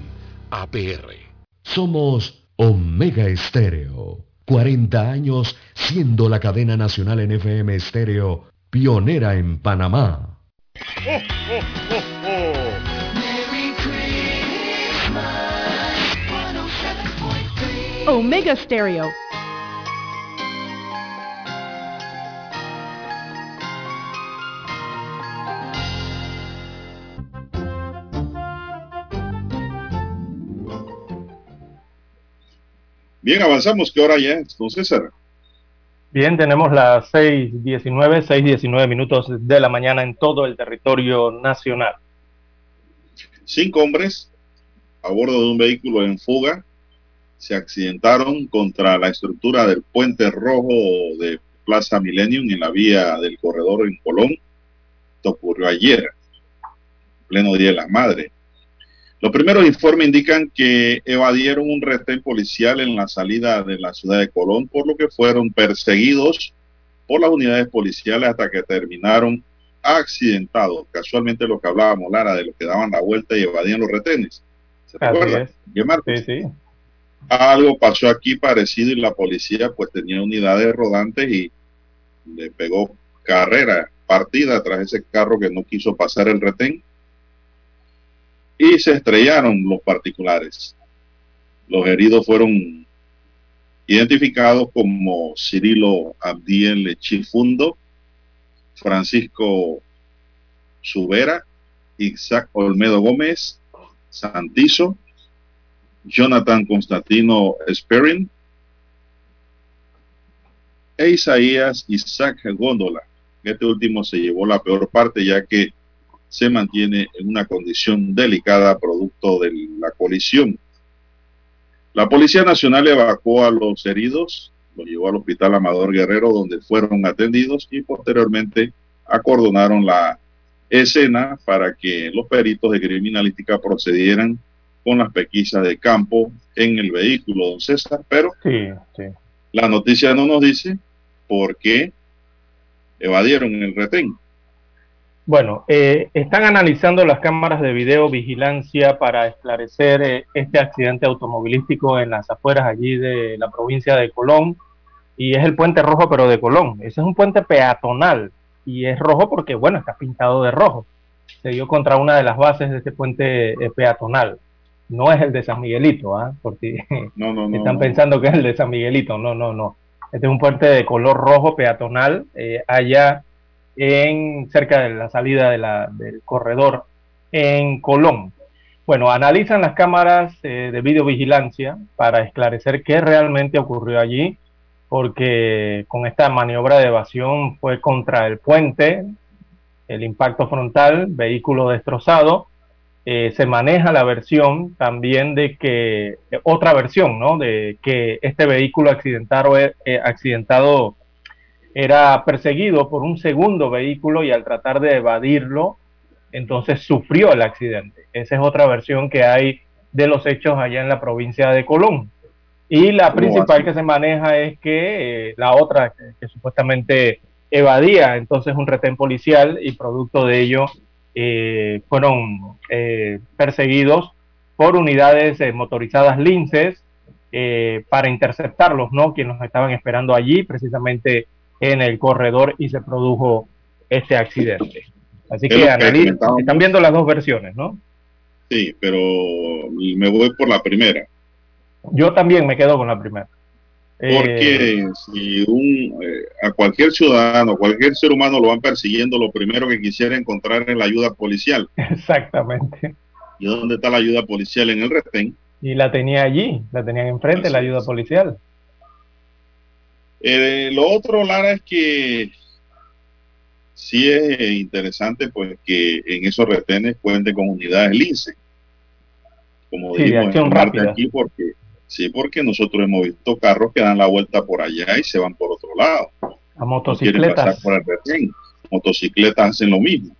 APR. Somos Omega Estéreo. 40 años siendo la cadena nacional en FM Estéreo, pionera en Panamá. Omega Stereo. Bien, avanzamos. ¿Qué hora ya es, don César? Bien, tenemos las 6.19, 6.19 minutos de la mañana en todo el territorio nacional. Cinco hombres a bordo de un vehículo en fuga se accidentaron contra la estructura del puente rojo de Plaza Millennium en la vía del corredor en Colón. Esto ocurrió ayer, pleno Día de la Madre. Los primeros informes indican que evadieron un retén policial en la salida de la ciudad de Colón, por lo que fueron perseguidos por las unidades policiales hasta que terminaron accidentados. Casualmente lo que hablábamos, Lara, de los que daban la vuelta y evadían los retenes. ¿Se recuerda? Sí, sí. Algo pasó aquí parecido y la policía pues tenía unidades rodantes y le pegó carrera, partida tras ese carro que no quiso pasar el retén y se estrellaron los particulares. Los heridos fueron identificados como Cirilo Abdiel Chifundo, Francisco Subera, Isaac Olmedo Gómez, Santizo, Jonathan Constantino Sperrin e Isaías Isaac Góndola. Este último se llevó la peor parte ya que se mantiene en una condición delicada producto de la colisión. La Policía Nacional evacuó a los heridos, los llevó al Hospital Amador Guerrero donde fueron atendidos y posteriormente acordonaron la escena para que los peritos de criminalística procedieran con las pequisas de campo en el vehículo, don César, pero la noticia no nos dice por qué evadieron el retén. Bueno, eh, están analizando las cámaras de video vigilancia para esclarecer eh, este accidente automovilístico en las afueras allí de la provincia de Colón. Y es el puente rojo, pero de Colón. Ese es un puente peatonal. Y es rojo porque, bueno, está pintado de rojo. Se dio contra una de las bases de este puente eh, peatonal. No es el de San Miguelito, ¿ah? Porque no, no, no, están pensando que es el de San Miguelito. No, no, no. Este es un puente de color rojo peatonal. allá en cerca de la salida del corredor en Colón. Bueno, analizan las cámaras eh, de videovigilancia para esclarecer qué realmente ocurrió allí, porque con esta maniobra de evasión fue contra el puente, el impacto frontal, vehículo destrozado. Eh, se maneja la versión también de que, otra versión, ¿no? De que este vehículo accidentado, eh, accidentado era perseguido por un segundo vehículo y al tratar de evadirlo, entonces sufrió el accidente. Esa es otra versión que hay de los hechos allá en la provincia de Colón. Y la principal que se maneja es que eh, la otra que, supuestamente evadía entonces un retén policial y producto de ello eh, fueron eh, perseguidos por unidades motorizadas linces para interceptarlos, ¿no? Quienes estaban esperando allí, precisamente en el corredor y se produjo este accidente. Así que, están viendo las dos versiones, ¿no? Sí, pero me voy por la primera. Yo también me quedo con la primera. Porque eh, si un, eh, a cualquier ciudadano, cualquier ser humano lo van persiguiendo, lo primero que quisiera encontrar es la ayuda policial. Exactamente. ¿Y dónde está la ayuda policial en el retén? Y la tenía allí, la tenían enfrente, la ayuda policial. Eh, lo otro, Lara, es que sí es interesante pues que en esos retenes cuenten con unidades lince. Como sí, dijimos en aquí, porque sí, porque nosotros hemos visto carros que dan la vuelta por allá y se van por otro lado. A motocicletas. por el retén. Motocicletas hacen lo mismo.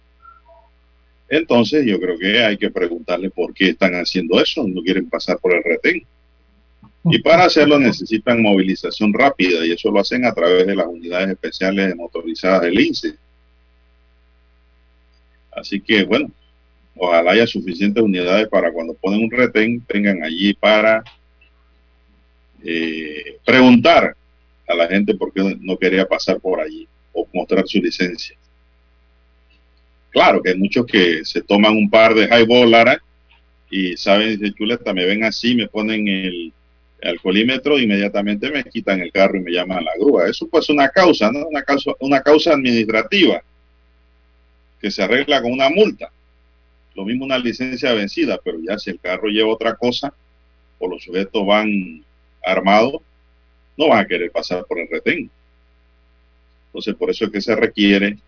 Entonces yo creo que hay que preguntarle por qué están haciendo eso, no quieren pasar por el retén. Y para hacerlo necesitan movilización rápida y eso lo hacen a través de las unidades especiales motorizadas del INSE. Así que bueno, ojalá haya suficientes unidades para cuando ponen un retén tengan allí para eh, preguntar a la gente por qué no quería pasar por allí o mostrar su licencia. Claro que hay muchos que se toman un par de highball, Lara, y saben, dice chuleta, me ven así, me ponen el alcoholímetro, inmediatamente me quitan el carro y me llaman a la grúa. Eso pues una causa, ¿no? Una causa, una causa administrativa que se arregla con una multa. Lo mismo una licencia vencida, pero ya si el carro lleva otra cosa o los sujetos van armados no van a querer pasar por el retén. Entonces, por eso es que se requiere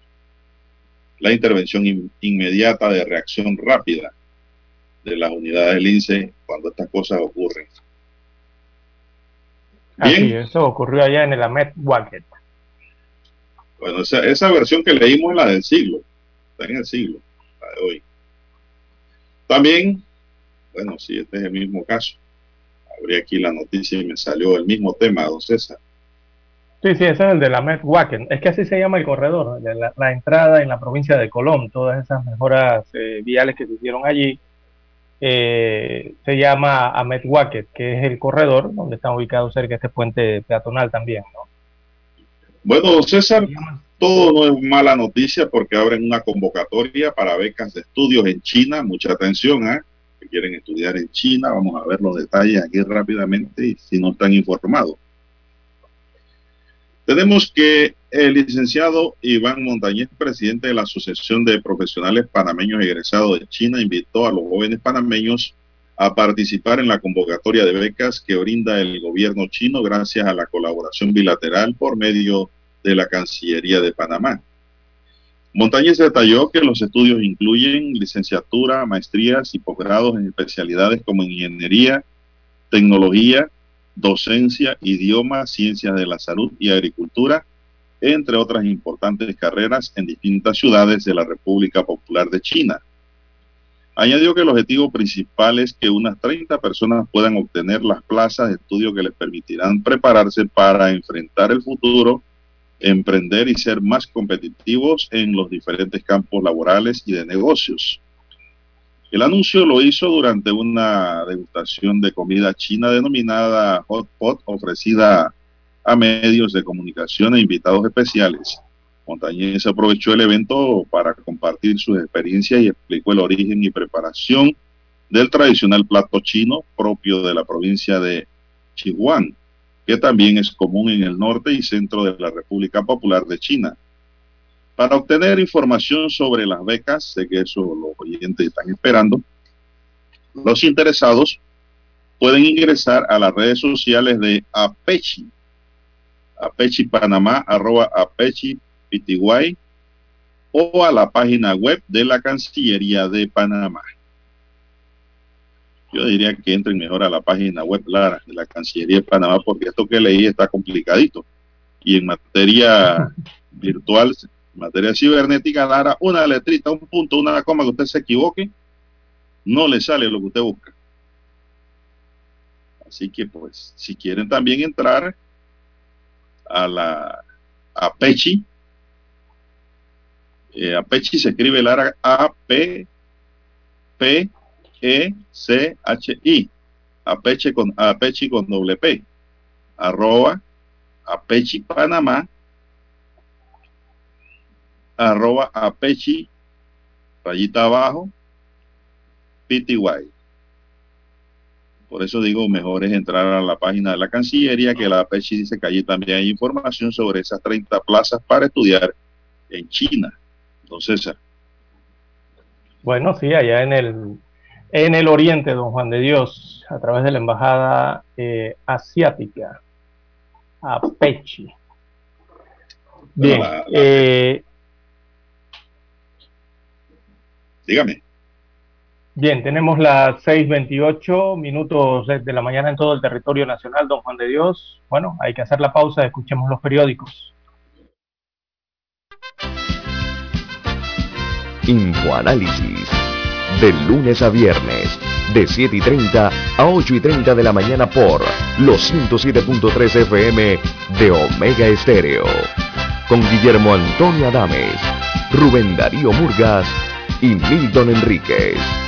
la intervención inmediata de reacción rápida de las unidades del INSE cuando estas cosas ocurren. Bien. eso ocurrió allá en el Amet Wacket. Bueno, esa, esa versión que leímos es la del siglo, está en el siglo, la de hoy. También, bueno, sí, este es el mismo caso. Abrí aquí la noticia y me salió el mismo tema, don César. Sí, sí, ese es el de la Metwacken. Es que así se llama el corredor, de la, entrada en la provincia de Colón. Todas esas mejoras eh, viales que se hicieron allí eh, se llama Amet que es el corredor donde están ubicados cerca de este puente peatonal también. ¿no? Bueno, César, todo no es mala noticia porque abren una convocatoria para becas de estudios en China. Mucha atención, ¿eh? Que quieren estudiar en China. Vamos a ver los detalles aquí rápidamente y si no están informados. Tenemos que el licenciado Iván Montañez, presidente de la Asociación de Profesionales Panameños Egresados de China, invitó a los jóvenes panameños a participar en la convocatoria de becas que brinda el gobierno chino gracias a la colaboración bilateral por medio de la Cancillería de Panamá. Montañez detalló que los estudios incluyen licenciatura, maestrías y posgrados en especialidades como ingeniería, tecnología, docencia, idioma, ciencias de la salud y agricultura, entre otras importantes carreras en distintas ciudades de la República Popular de China. Añadió que el objetivo principal es que unas 30 personas puedan obtener las plazas de estudio que les permitirán prepararse para enfrentar el futuro, emprender y ser más competitivos en los diferentes campos laborales y de negocios. El anuncio lo hizo durante una degustación de comida china denominada Hot Pot, ofrecida a medios de comunicación e invitados especiales. Montañez aprovechó el evento para compartir sus experiencias y explicó el origen y preparación del tradicional plato chino propio de la provincia de Chihuahua, que también es común en el norte y centro de la República Popular de China. Para obtener información sobre las becas, sé que eso los oyentes están esperando, los interesados pueden ingresar a las redes sociales de Apechi, Apechi Panamá, arroba Apechi Pitiguay, o a la página web de la Cancillería de Panamá. Yo diría que entren mejor a la página web Lara, de la Cancillería de Panamá, porque esto que leí está complicadito. Y en materia virtual materia cibernética, dará una letrita, un punto, una coma que usted se equivoque, no le sale lo que usted busca. Así que pues, si quieren también entrar a la Apechi, eh, Apechi se escribe Lara A P P E C H I, Apechi con Apechi con doble P, arroba Apechi Panamá. Arroba apechi, rayita abajo, PTY. Por eso digo, mejor es entrar a la página de la Cancillería, que la Apechi dice que allí también hay información sobre esas 30 plazas para estudiar en China. Entonces, bueno, sí, allá en el, en el oriente, don Juan de Dios, a través de la Embajada eh, Asiática, Apechi. Bien, eh, Dígame. Bien, tenemos las 6.28 minutos de la mañana en todo el territorio nacional, don Juan de Dios. Bueno, hay que hacer la pausa, escuchemos los periódicos. Infoanálisis, de lunes a viernes, de 7 y 30 a 8 y 30 de la mañana por los 107.3 FM de Omega Estéreo. Con Guillermo Antonio Adames, Rubén Darío Murgas, y Milton Enríquez.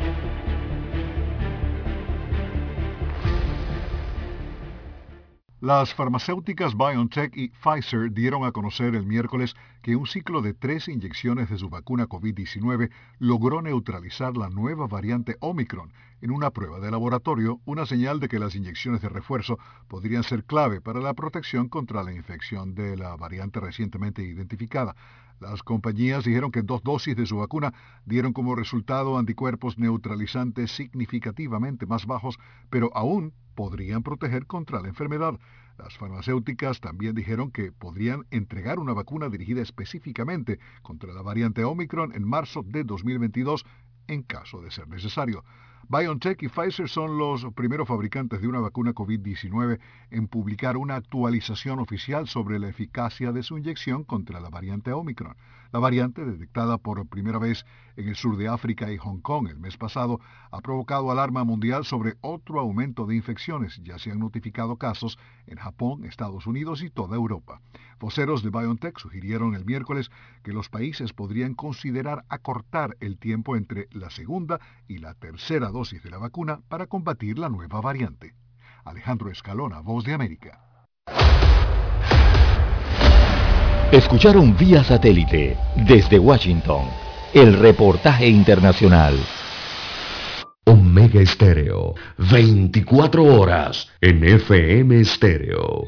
Las farmacéuticas BioNTech y Pfizer dieron a conocer el miércoles que un ciclo de tres inyecciones de su vacuna COVID-19 logró neutralizar la nueva variante Omicron en una prueba de laboratorio, una señal de que las inyecciones de refuerzo podrían ser clave para la protección contra la infección de la variante recientemente identificada. Las compañías dijeron que dos dosis de su vacuna dieron como resultado anticuerpos neutralizantes significativamente más bajos, pero aún podrían proteger contra la enfermedad. Las farmacéuticas también dijeron que podrían entregar una vacuna dirigida específicamente contra la variante Omicron en marzo de 2022 en caso de ser necesario. BioNTech y Pfizer son los primeros fabricantes de una vacuna COVID-19 en publicar una actualización oficial sobre la eficacia de su inyección contra la variante Omicron. La variante, detectada por primera vez en el sur de África y Hong Kong el mes pasado, ha provocado alarma mundial sobre otro aumento de infecciones. Ya se han notificado casos en Japón, Estados Unidos y toda Europa. Voceros de BioNTech sugirieron el miércoles que los países podrían considerar acortar el tiempo entre la segunda y la tercera dosis de la vacuna para combatir la nueva variante. Alejandro Escalona, Voz de América. Escucharon vía satélite desde Washington el reportaje internacional. Omega Estéreo, 24 horas en FM Estéreo.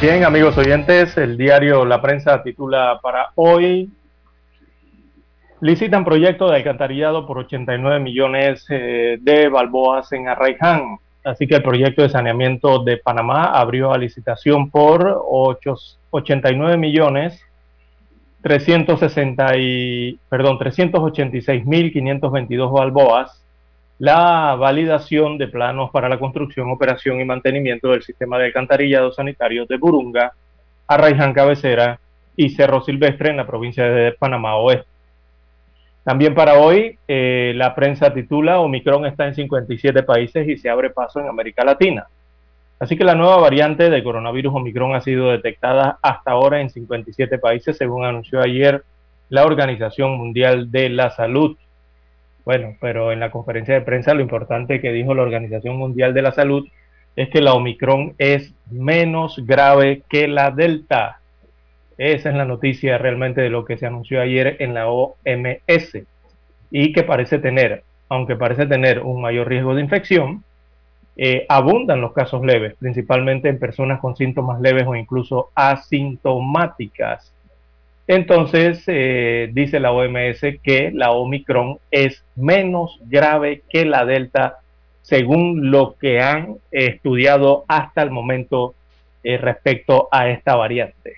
Bien, amigos oyentes, el diario La Prensa titula para hoy, licitan proyecto de alcantarillado por 89 millones eh, de balboas en Arraiján. Así que el proyecto de saneamiento de Panamá abrió a licitación por 89 millones 360 y, perdón, 386 mil 522 balboas la validación de planos para la construcción, operación y mantenimiento del sistema de alcantarillado sanitario de Burunga, Arraiján Cabecera y Cerro Silvestre en la provincia de Panamá Oeste. También para hoy, eh, la prensa titula Omicron está en 57 países y se abre paso en América Latina. Así que la nueva variante de coronavirus Omicron ha sido detectada hasta ahora en 57 países, según anunció ayer la Organización Mundial de la Salud. Bueno, pero en la conferencia de prensa lo importante que dijo la Organización Mundial de la Salud es que la Omicron es menos grave que la Delta. Esa es la noticia realmente de lo que se anunció ayer en la OMS y que parece tener, aunque parece tener un mayor riesgo de infección, eh, abundan los casos leves, principalmente en personas con síntomas leves o incluso asintomáticas. Entonces, eh, dice la OMS que la Omicron es menos grave que la Delta, según lo que han estudiado hasta el momento eh, respecto a esta variante.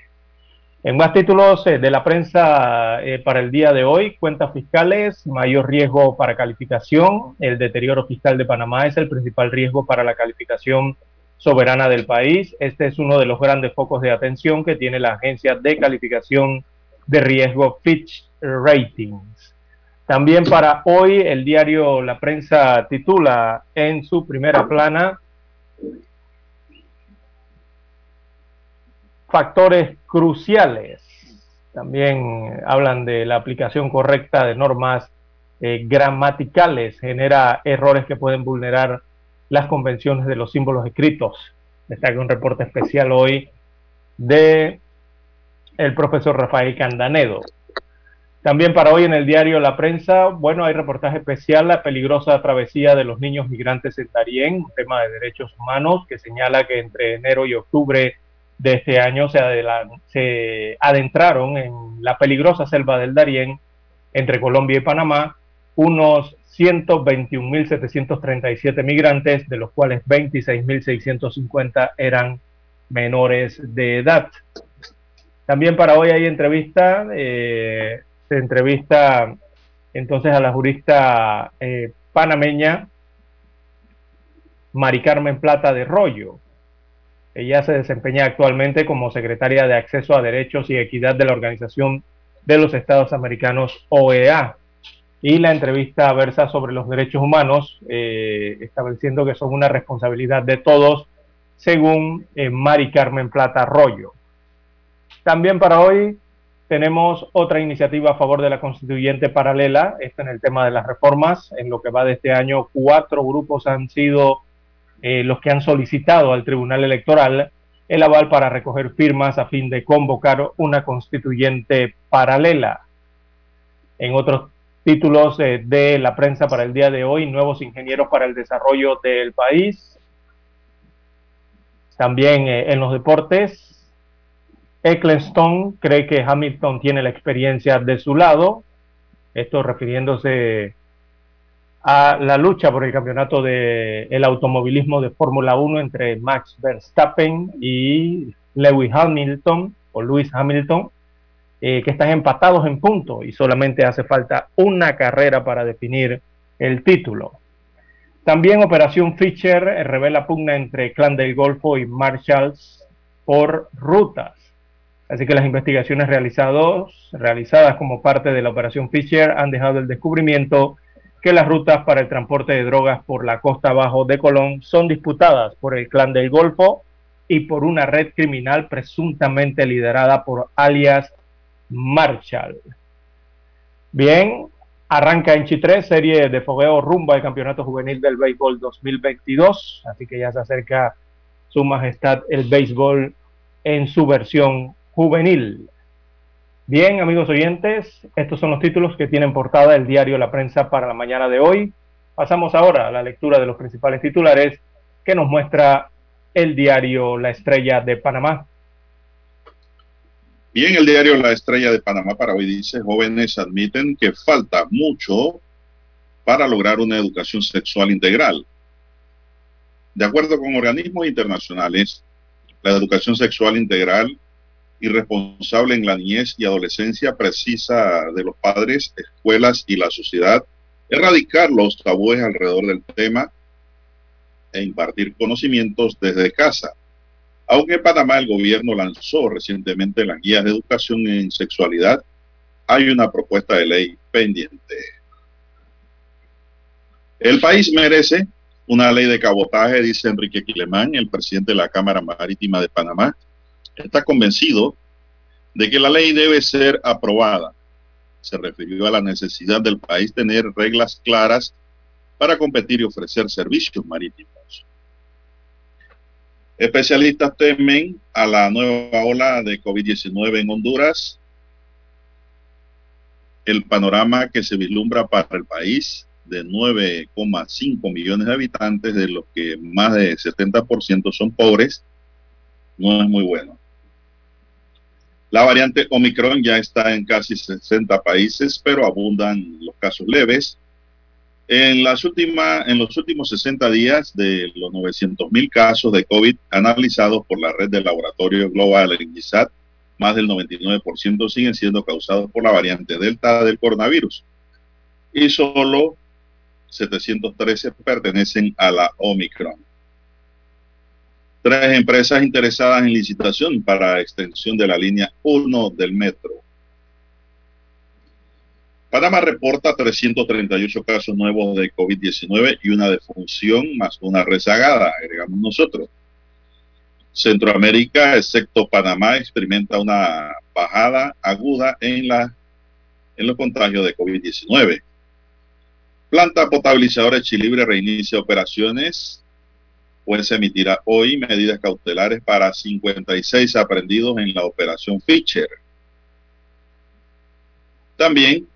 En más títulos eh, de la prensa para el día de hoy, cuentas fiscales, mayor riesgo para calificación. El deterioro fiscal de Panamá es el principal riesgo para la calificación soberana del país. Este es uno de los grandes focos de atención que tiene la agencia de calificación de riesgo Fitch Ratings. También para hoy el diario La Prensa titula en su primera plana factores cruciales. También hablan de la aplicación correcta de normas eh, gramaticales, genera errores que pueden vulnerar las convenciones de los símbolos escritos. Destaca un reporte especial hoy de el profesor Rafael Candanedo. También para hoy en el diario La Prensa, bueno, hay reportaje especial, la peligrosa travesía de los niños migrantes en Darién, un tema de derechos humanos que señala que entre enero y octubre de este año se, se adentraron en la peligrosa selva del Darién entre Colombia y Panamá unos 121.737 migrantes, de los cuales 26.650 eran menores de edad. También para hoy hay entrevista, eh, se entrevista entonces a la jurista eh, panameña Mari Carmen Plata de Rollo. Ella se desempeña actualmente como secretaria de Acceso a Derechos y Equidad de la Organización de los Estados Americanos, OEA. Y la entrevista versa sobre los derechos humanos, eh, estableciendo que son una responsabilidad de todos, según eh, Mari Carmen Plata Rollo. También para hoy tenemos otra iniciativa a favor de la constituyente paralela, esta en el tema de las reformas. En lo que va de este año, cuatro grupos han sido eh, los que han solicitado al Tribunal Electoral el aval para recoger firmas a fin de convocar una constituyente paralela. En otros títulos eh, de la prensa para el día de hoy, nuevos ingenieros para el desarrollo del país. También eh, en los deportes, Eccleston cree que Hamilton tiene la experiencia de su lado, esto refiriéndose a la lucha por el campeonato del el automovilismo de Fórmula 1 entre Max Verstappen y Lewis Hamilton o Lewis Hamilton, eh, que están empatados en punto y solamente hace falta una carrera para definir el título. También Operación Fischer revela pugna entre Clan del Golfo y Marshalls por rutas. Así que las investigaciones realizadas como parte de la Operación Fischer han dejado el descubrimiento que las rutas para el transporte de drogas por la costa abajo de Colón son disputadas por el clan del Golfo y por una red criminal presuntamente liderada por alias Marshall. Bien, arranca en Chitré serie de fogueo rumbo al Campeonato Juvenil del Béisbol 2022, así que ya se acerca su majestad el béisbol en su versión juvenil. Bien, amigos oyentes, estos son los títulos que tienen portada el diario La Prensa para la mañana de hoy. Pasamos ahora a la lectura de los principales titulares que nos muestra el diario La Estrella de Panamá. Bien, el diario La Estrella de Panamá para hoy dice, jóvenes admiten que falta mucho para lograr una educación sexual integral. De acuerdo con organismos internacionales, la educación sexual integral y responsable en la niñez y adolescencia precisa de los padres, escuelas y la sociedad, erradicar los tabúes alrededor del tema e impartir conocimientos desde casa. Aunque en Panamá el gobierno lanzó recientemente las guías de educación en sexualidad, hay una propuesta de ley pendiente. El país merece una ley de cabotaje, dice Enrique Quilemán, el presidente de la Cámara Marítima de Panamá, está convencido de que la ley debe ser aprobada. Se refirió a la necesidad del país tener reglas claras para competir y ofrecer servicios marítimos. Especialistas temen a la nueva ola de COVID-19 en Honduras. El panorama que se vislumbra para el país de 9,5 millones de habitantes, de los que más de 70% son pobres, no es muy bueno. La variante Omicron ya está en casi 60 países, pero abundan los casos leves. En, las últimas, en los últimos 60 días de los 900 mil casos de COVID analizados por la red de laboratorio global en más del 99% siguen siendo causados por la variante Delta del coronavirus. Y solo 713 pertenecen a la Omicron tres empresas interesadas en licitación para extensión de la línea 1 del metro. Panamá reporta 338 casos nuevos de COVID-19 y una defunción más una rezagada, agregamos nosotros. Centroamérica, excepto Panamá, experimenta una bajada aguda en, los contagios de COVID-19. Planta potabilizadora de Chilibre reinicia operaciones pues emitirá hoy medidas cautelares para 56 aprendidos en la operación Fischer. También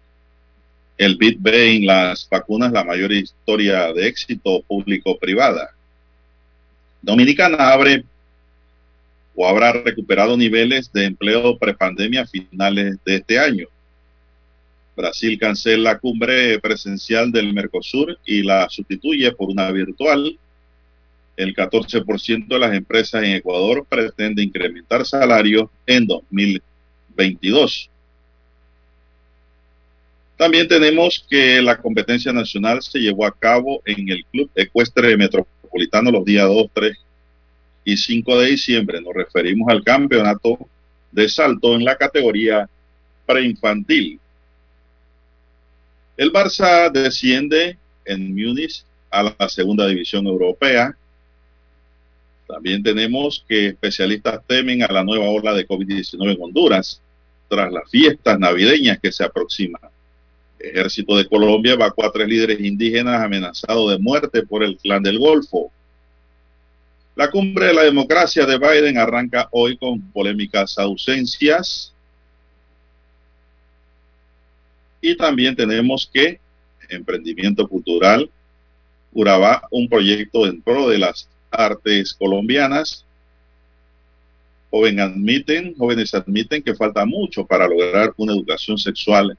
el BIT en las vacunas la mayor historia de éxito público-privada. Dominicana abre o habrá recuperado niveles de empleo prepandemia a finales de este año. Brasil cancela la cumbre presencial del Mercosur y la sustituye por una virtual. El 14% de las empresas en Ecuador pretende incrementar salarios en 2022. También tenemos que la competencia nacional se llevó a cabo en el Club Ecuestre Metropolitano los días 2, 3 y 5 de diciembre. Nos referimos al campeonato de salto en la categoría preinfantil. El Barça desciende en Múnich a la segunda división europea. También tenemos que especialistas temen a la nueva ola de COVID-19 en Honduras tras las fiestas navideñas que se aproximan. Ejército de Colombia evacúa a tres líderes indígenas amenazados de muerte por el clan del Golfo. La cumbre de la democracia de Biden arranca hoy con polémicas ausencias. Y también tenemos que Emprendimiento Cultural, Urabá, un proyecto en pro de las artes colombianas. Joven admiten, jóvenes admiten que falta mucho para lograr una educación sexual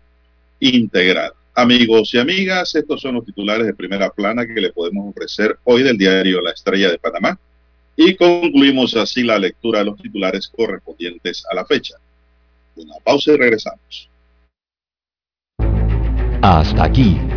integral. Amigos y amigas, estos son los titulares de primera plana que le podemos ofrecer hoy del diario La Estrella de Panamá y concluimos así la lectura de los titulares correspondientes a la fecha. Una pausa y regresamos. Hasta aquí,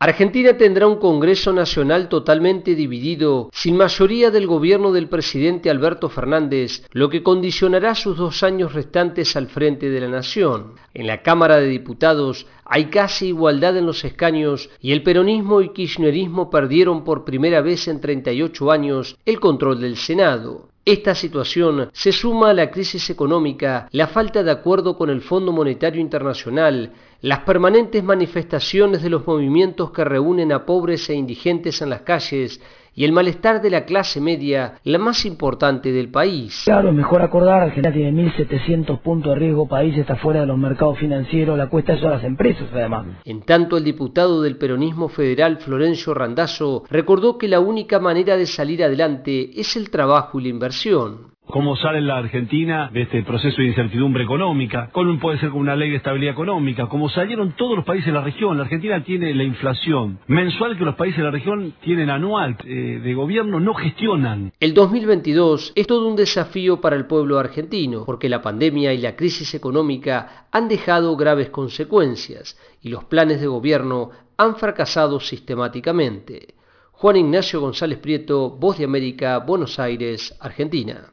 Argentina tendrá un Congreso Nacional totalmente dividido, sin mayoría del gobierno del presidente Alberto Fernández, lo que condicionará sus dos años restantes al frente de la nación. En la Cámara de Diputados hay casi igualdad en los escaños y el peronismo y kirchnerismo perdieron por primera vez en 38 años el control del Senado. Esta situación se suma a la crisis económica, la falta de acuerdo con el Fondo Monetario Internacional, las permanentes manifestaciones de los movimientos que reúnen a pobres e indigentes en las calles y el malestar de la clase media, la más importante del país. Claro, mejor acordar, Argentina tiene 1.700 puntos de riesgo, país está fuera de los mercados financieros, la cuesta eso a las empresas además. En tanto, el diputado del peronismo federal Florencio Randazzo recordó que la única manera de salir adelante es el trabajo y la inversión cómo sale la Argentina de este proceso de incertidumbre económica, cómo puede ser con una ley de estabilidad económica, como salieron todos los países de la región. La Argentina tiene la inflación mensual que los países de la región tienen anual, eh, de gobierno no gestionan. El 2022 es todo un desafío para el pueblo argentino, porque la pandemia y la crisis económica han dejado graves consecuencias y los planes de gobierno han fracasado sistemáticamente. Juan Ignacio González Prieto, Voz de América, Buenos Aires, Argentina.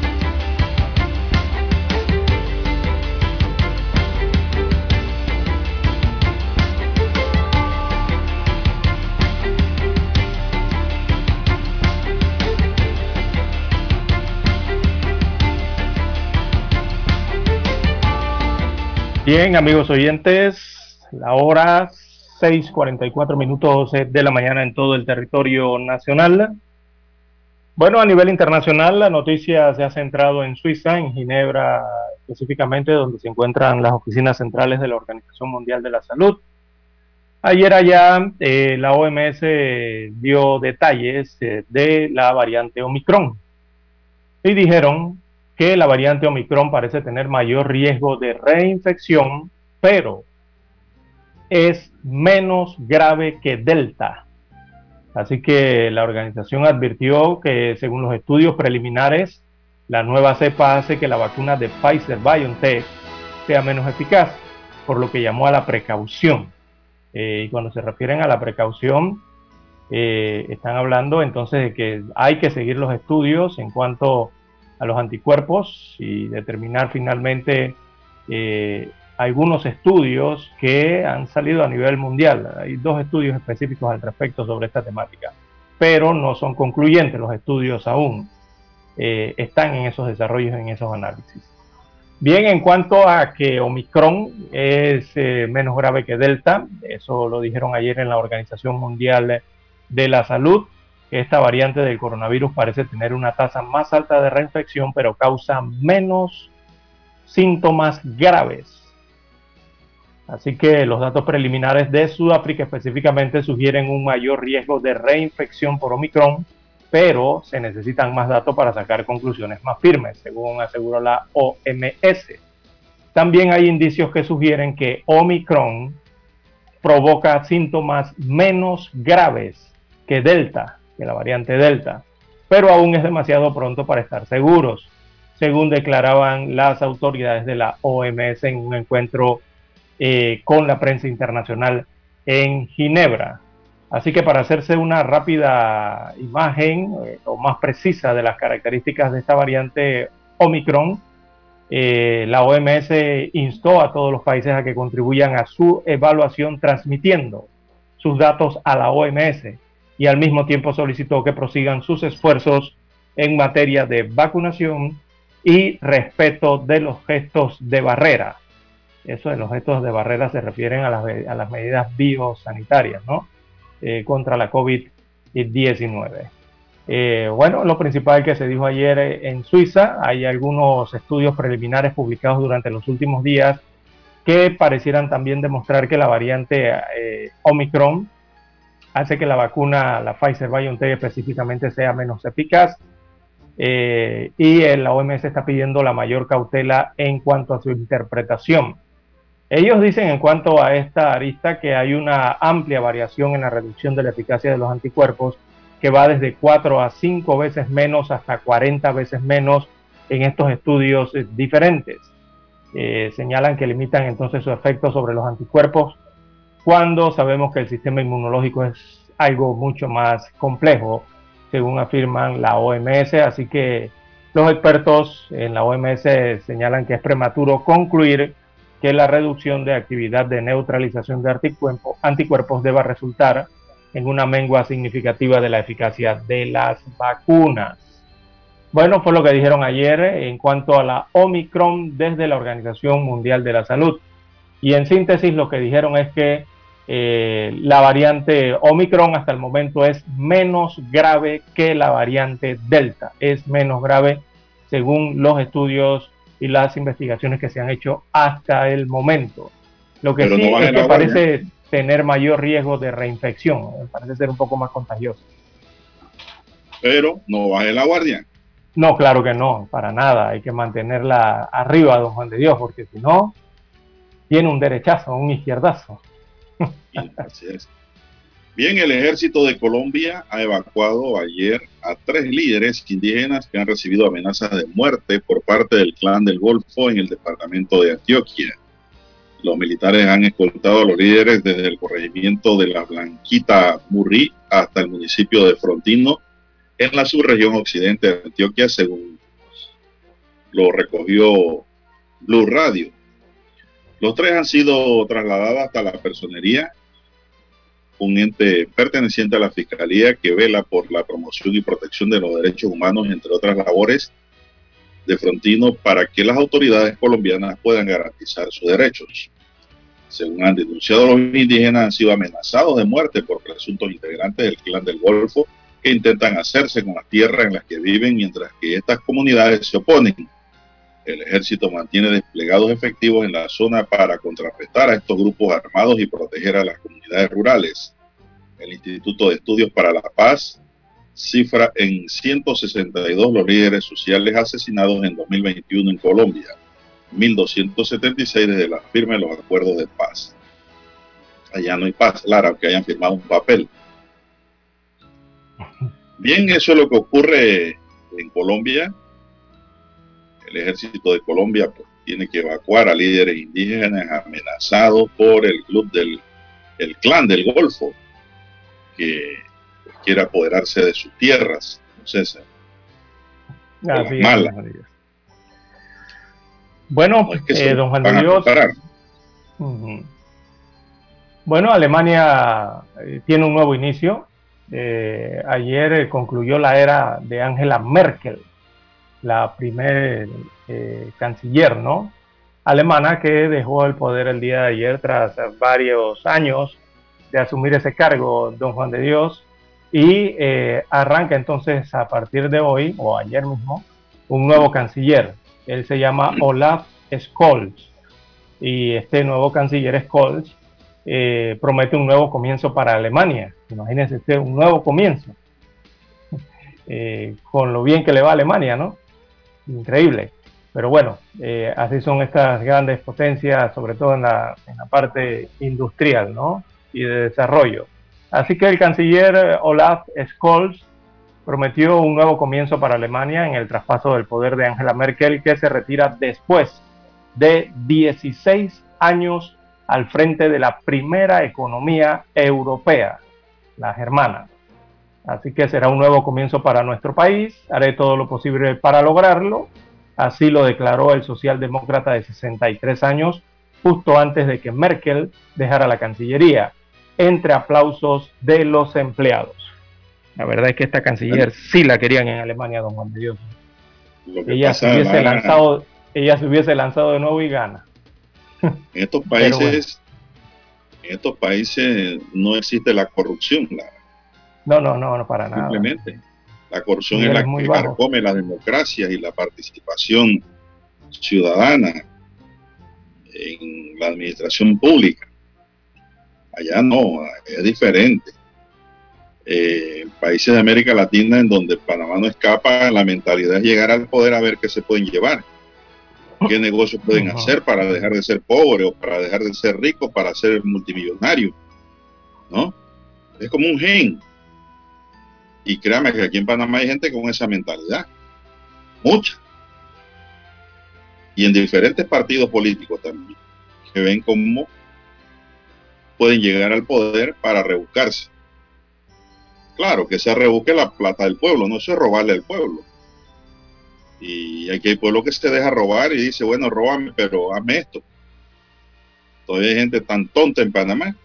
Bien, amigos oyentes, la hora 6:44 minutos de la mañana en todo el territorio nacional. Bueno, a nivel internacional, la noticia se ha centrado en Suiza, en Ginebra específicamente, donde se encuentran las oficinas centrales de la Organización Mundial de la Salud. Ayer allá eh, la OMS dio detalles eh, de la variante Omicron y dijeron que la variante Omicron parece tener mayor riesgo de reinfección, pero es menos grave que Delta. Así que la organización advirtió que según los estudios preliminares, la nueva cepa hace que la vacuna de Pfizer BioNTech sea menos eficaz, por lo que llamó a la precaución. Eh, y cuando se refieren a la precaución, eh, están hablando entonces de que hay que seguir los estudios en cuanto a los anticuerpos y determinar finalmente eh, algunos estudios que han salido a nivel mundial. Hay dos estudios específicos al respecto sobre esta temática, pero no son concluyentes los estudios aún. Eh, están en esos desarrollos, en esos análisis. Bien, en cuanto a que Omicron es eh, menos grave que Delta, eso lo dijeron ayer en la Organización Mundial de la Salud, esta variante del coronavirus parece tener una tasa más alta de reinfección, pero causa menos síntomas graves. Así que los datos preliminares de Sudáfrica específicamente sugieren un mayor riesgo de reinfección por Omicron, pero se necesitan más datos para sacar conclusiones más firmes, según aseguró la OMS. También hay indicios que sugieren que Omicron provoca síntomas menos graves que Delta, la variante Delta, pero aún es demasiado pronto para estar seguros, según declaraban las autoridades de la OMS en un encuentro eh, con la prensa internacional en Ginebra. Así que para hacerse una rápida imagen eh, o más precisa de las características de esta variante Omicron, eh, la OMS instó a todos los países a que contribuyan a su evaluación transmitiendo sus datos a la OMS y al mismo tiempo solicitó que prosigan sus esfuerzos en materia de vacunación y respeto de los gestos de barrera. Eso de los gestos de barrera se refieren a las, medidas biosanitarias ¿no? Eh, contra la COVID-19. Eh, bueno, lo principal que se dijo ayer en Suiza, hay algunos estudios preliminares publicados durante los últimos días que parecieran también demostrar que la variante eh, Omicron hace que la vacuna, la Pfizer BioNTech específicamente, sea menos eficaz. Eh, y la OMS está pidiendo la mayor cautela en cuanto a su interpretación. Ellos dicen en cuanto a esta arista que hay una amplia variación en la reducción de la eficacia de los anticuerpos, que va desde 4 a 5 veces menos hasta 40 veces menos en estos estudios diferentes. Eh, señalan que limitan entonces su efecto sobre los anticuerpos cuando sabemos que el sistema inmunológico es algo mucho más complejo, según afirman la OMS. Así que los expertos en la OMS señalan que es prematuro concluir que la reducción de actividad de neutralización de anticuerpos deba resultar en una mengua significativa de la eficacia de las vacunas. Bueno, fue lo que dijeron ayer en cuanto a la Omicron desde la Organización Mundial de la Salud. Y en síntesis lo que dijeron es que eh, la variante Omicron hasta el momento es menos grave que la variante Delta. Es menos grave según los estudios y las investigaciones que se han hecho hasta el momento. Lo que sí es que parece tener mayor riesgo de reinfección, parece ser un poco más contagioso. Pero no baje la guardia. No, claro que no, para nada. Hay que mantenerla arriba, don Juan de Dios, porque si no, tiene un derechazo, un izquierdazo. Bien, el ejército de Colombia ha evacuado ayer a tres líderes indígenas que han recibido amenazas de muerte por parte del clan del Golfo en el departamento de Antioquia. Los militares han escoltado a los líderes desde el corregimiento de la Blanquita Murrí hasta el municipio de Frontino en la subregión occidente de Antioquia, según lo recogió Blue Radio. Los tres han sido trasladados hasta la personería, un ente perteneciente a la Fiscalía que vela por la promoción y protección de los derechos humanos, entre otras labores de Frontino, para que las autoridades colombianas puedan garantizar sus derechos. Según han denunciado, los indígenas han sido amenazados de muerte por presuntos integrantes del clan del Golfo que intentan hacerse con las tierras en las que viven mientras que estas comunidades se oponen el ejército mantiene desplegados efectivos en la zona para contrarrestar a estos grupos armados y proteger a las comunidades rurales. El Instituto de Estudios para la Paz cifra en 162 los líderes sociales asesinados en 2021 en Colombia, 1.276 desde la firma de los acuerdos de paz. Allá no hay paz, Lara, aunque hayan firmado un papel. Bien, eso es lo que ocurre en Colombia el ejército de Colombia pues, tiene que evacuar a líderes indígenas amenazados por el club del el clan del Golfo, que pues, quiere apoderarse de sus tierras, César. Bueno, eh, don Juan de Dios. Bueno, Alemania eh, tiene un nuevo inicio. Eh, ayer concluyó la era de Angela Merkel la primer eh, canciller ¿no? alemana que dejó el poder el día de ayer tras varios años de asumir ese cargo, don Juan de Dios, y eh, arranca entonces a partir de hoy, o ayer mismo, un nuevo canciller. Él se llama Olaf Scholz, y este nuevo canciller Scholz eh, promete un nuevo comienzo para Alemania. Imagínense usted, un nuevo comienzo. con lo bien que le va a Alemania, ¿no? Increíble. Pero bueno, eh, así son estas grandes potencias, sobre todo en la, en la parte industrial ¿no? y de desarrollo. Así que el canciller Olaf Scholz prometió un nuevo comienzo para Alemania en el traspaso del poder de Angela Merkel, que se retira después de 16 años al frente de la primera economía europea, la germana. Así que será un nuevo comienzo para nuestro país. Haré todo lo posible para lograrlo. Así lo declaró el socialdemócrata de 63 años, justo antes de que Merkel dejara la Cancillería, entre aplausos de los empleados. La verdad es que esta canciller sí la querían en Alemania, don Juan de Dios. Ella se, hubiese lanzado, ella se hubiese lanzado de nuevo y gana. En estos países, en estos países no existe la corrupción, la, no, no, no, no para nada. Simplemente. La corrupción es la que carcome la democracia y la participación ciudadana en la administración pública. Allá no, es diferente. Eh, países de América Latina en donde Panamá no escapa, la mentalidad es llegar al poder a ver qué se pueden llevar, qué negocios pueden hacer para dejar de ser pobre o para dejar de ser rico, para ser multimillonario. ¿No? Es como un gen. Y créame que aquí en Panamá hay gente con esa mentalidad. Mucha. Y en diferentes partidos políticos también. Que ven cómo pueden llegar al poder para rebuscarse. Claro, que se rebusque la plata del pueblo, no se robarle al pueblo. Y aquí hay pueblo que se deja robar y dice, bueno, róbame, pero hazme esto. Todavía hay gente tan tonta en Panamá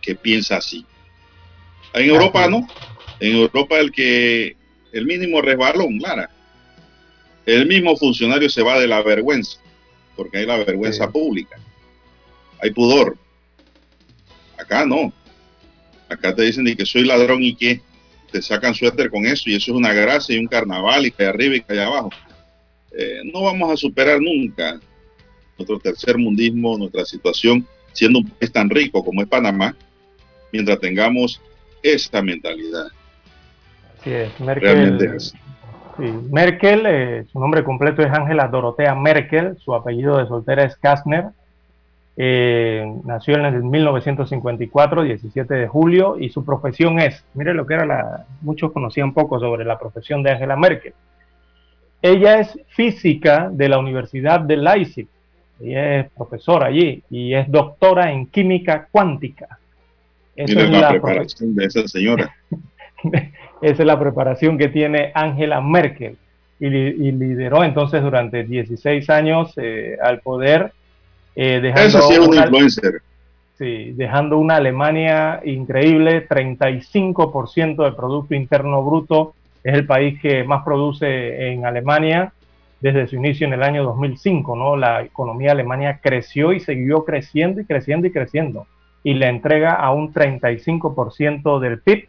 que piensa así. En Europa no. En Europa el que el mínimo resbalón, Lara, el mismo funcionario se va de la vergüenza, porque hay la vergüenza pública, hay pudor. Acá no. Acá te dicen que soy ladrón y que te sacan suéter con eso y eso es una gracia y un carnaval y que arriba y que allá abajo. Eh, no vamos a superar nunca nuestro tercer mundismo, nuestra situación, siendo un país tan rico como es Panamá, mientras tengamos esta mentalidad. Sí, Merkel. Merkel, eh, su nombre completo es Ángela Dorotea Merkel, su apellido de soltera es Kastner. Eh, nació en el 1954, 17 de julio, y su profesión es, mire lo que era la, muchos conocían poco sobre la profesión de Angela Merkel. Ella es física de la Universidad de Leipzig, Ella es profesora allí y es doctora en química cuántica. Esa es la, preparación de esa señora. esa es la preparación que tiene Angela Merkel y, lideró entonces durante 16 años eh, al poder. Eh, dejando sí es un influencer. Sí, dejando una Alemania increíble, 35% del Producto Interno Bruto es el país que más produce en Alemania desde su inicio en el año 2005, ¿no? La economía de Alemania creció y siguió creciendo y creciendo y creciendo y le entrega a un 35% del PIB.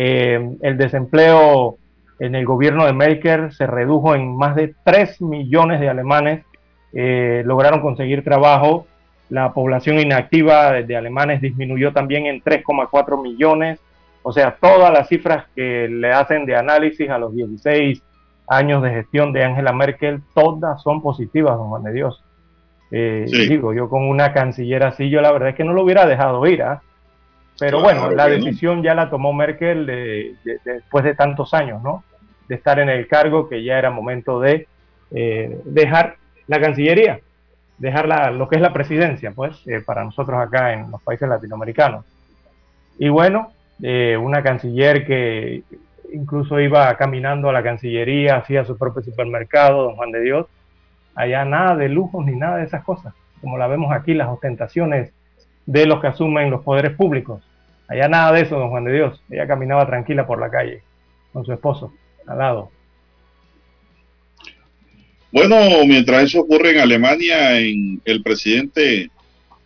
Eh, el desempleo en el gobierno de Merkel se redujo en más de 3 millones de alemanes, eh, lograron conseguir trabajo, la población inactiva de, alemanes disminuyó también en 3,4 millones, o sea, todas las cifras que le hacen de análisis a los 16 años de gestión de Angela Merkel, todas son positivas, don Juan de Dios. Eh, digo, yo con una canciller así, yo la verdad es que no lo hubiera dejado ir, ¿ah? Pero bueno, la decisión ya la tomó Merkel después de tantos años, ¿no? De estar en el cargo que ya era momento de eh, dejar la Cancillería, dejar lo que es la presidencia, pues, eh, para nosotros acá en los países latinoamericanos. Y bueno, una canciller que incluso iba caminando a la Cancillería, hacía su propio supermercado, don Juan de Dios, allá nada de lujos ni nada de esas cosas, como la vemos aquí, las ostentaciones de los que asumen los poderes públicos. Allá nada de eso, don Juan de Dios. Ella caminaba tranquila por la calle con su esposo al lado. Bueno, mientras eso ocurre en Alemania, en el presidente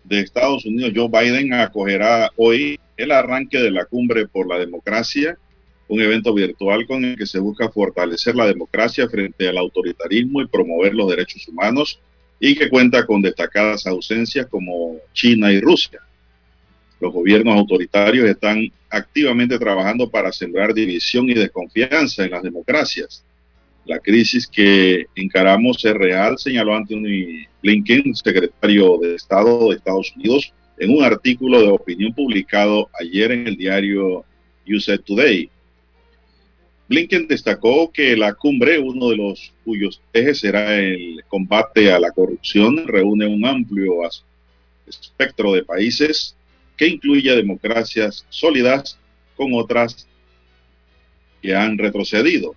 de Estados Unidos, Joe Biden, acogerá hoy el arranque de la cumbre por la democracia un evento virtual con el que se busca fortalecer la democracia frente al autoritarismo y promover los derechos humanos y que cuenta con destacadas ausencias como China y Rusia. Los gobiernos autoritarios están activamente trabajando para sembrar división y desconfianza en las democracias. La crisis que encaramos es real, señaló Anthony Blinken, secretario de Estado de Estados Unidos, en un artículo de opinión publicado ayer en el diario USA Today. Blinken destacó que la cumbre, uno de los cuyos ejes será el combate a la corrupción, reúne un amplio espectro de países que incluye democracias sólidas con otras que han retrocedido.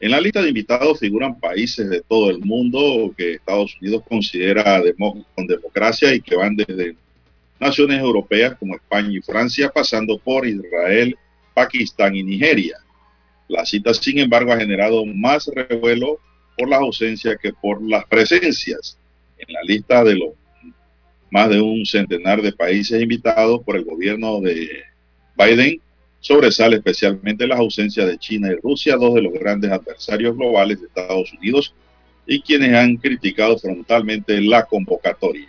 En la lista de invitados figuran países de todo el mundo que Estados Unidos considera con democracia y que van desde naciones europeas como España y Francia, pasando por Israel, Pakistán y Nigeria. La cita, sin embargo, ha generado más revuelo por las ausencias que por las presencias. En la lista de los más de un centenar de países invitados por el gobierno de Biden, sobresale especialmente las ausencias de China y Rusia, dos de los grandes adversarios globales de Estados Unidos y quienes han criticado frontalmente la convocatoria.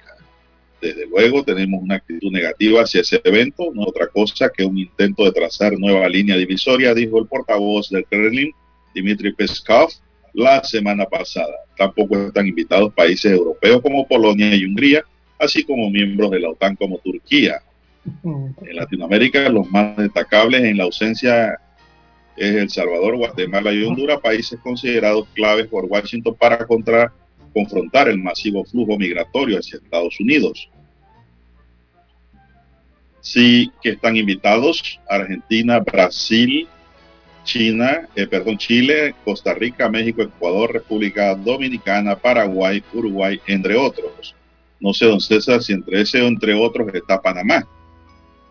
Desde luego tenemos una actitud negativa hacia ese evento, no otra cosa que un intento de trazar nueva línea divisoria, dijo el portavoz del Kremlin, Dmitry Peskov, la semana pasada. Tampoco están invitados países europeos como Polonia y Hungría, así como miembros de la OTAN como Turquía. En Latinoamérica, los más destacables en la ausencia es El Salvador, Guatemala y Honduras, países considerados claves por Washington para contra confrontar el masivo flujo migratorio hacia Estados Unidos. Sí que están invitados Argentina, Brasil, China, eh, perdón, Chile, Costa Rica, México, Ecuador, República Dominicana, Paraguay, Uruguay, entre otros. No sé, don César, si entre ese o entre otros está Panamá,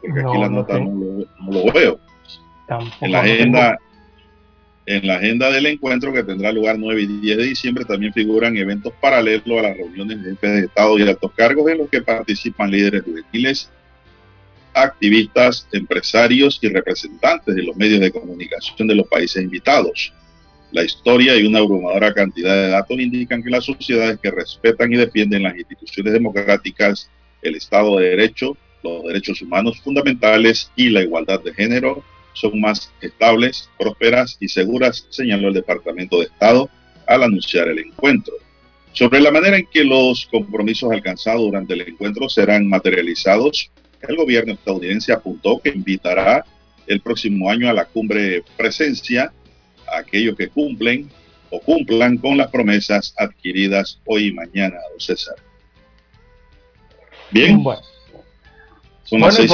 porque aquí la nota no, lo, veo. en la agenda, en la agenda del encuentro que tendrá lugar 9 y 10 de diciembre también figuran eventos paralelos a las reuniones de jefes de Estado y altos cargos en los que participan líderes juveniles, activistas, empresarios y representantes de los medios de comunicación de los países invitados. La historia y una abrumadora cantidad de datos indican que las sociedades que respetan y defienden las instituciones democráticas, el Estado de Derecho, los derechos humanos fundamentales y la igualdad de género son más estables, prósperas y seguras, señaló el Departamento de Estado al anunciar el encuentro. Sobre la manera en que los compromisos alcanzados durante el encuentro serán materializados, el gobierno estadounidense apuntó que invitará el próximo año a la cumbre presencia a aquellos que cumplen o cumplan con las promesas adquiridas hoy y mañana, don César. Bien. Bueno. Son las seis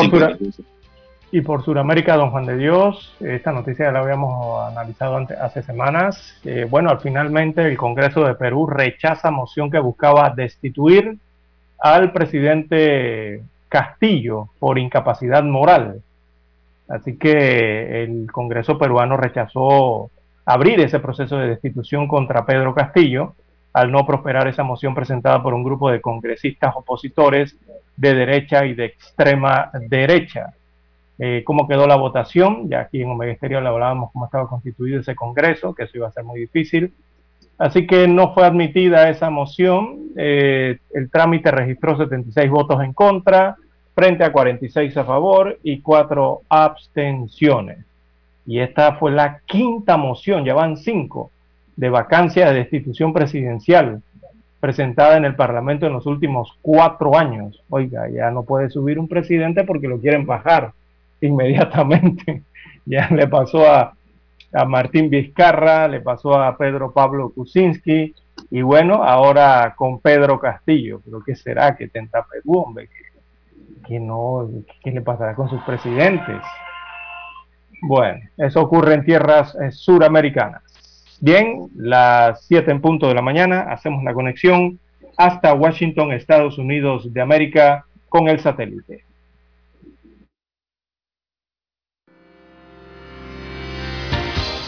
y por Sudamérica, don Juan de Dios, esta noticia ya la habíamos analizado hace semanas. Eh, bueno, finalmente el Congreso de Perú rechaza moción que buscaba destituir al presidente Castillo por incapacidad moral. Así que el Congreso peruano rechazó abrir ese proceso de destitución contra Pedro Castillo al no prosperar esa moción presentada por un grupo de congresistas opositores de derecha y de extrema derecha. Eh, cómo quedó la votación, ya aquí en Omega Estéreo hablábamos cómo estaba constituido ese Congreso, que eso iba a ser muy difícil. Así que no fue admitida esa moción, eh, el trámite registró 76 votos en contra, frente a 46 a favor y 4 abstenciones. Y esta fue la quinta moción, ya van cinco, de vacancia de destitución presidencial presentada en el Parlamento en los últimos cuatro años. Oiga, ya no puede subir un presidente porque lo quieren bajar inmediatamente. ya le pasó a, a Martín Vizcarra, le pasó a Pedro Pablo Kuczynski, y bueno, ahora con Pedro Castillo. Pero ¿qué será que tenta Perú, hombre? que no, ¿qué le pasará con sus presidentes? Bueno, eso ocurre en tierras eh, suramericanas. Bien, las 7 en punto de la mañana, hacemos la conexión hasta Washington, Estados Unidos de América, con el satélite.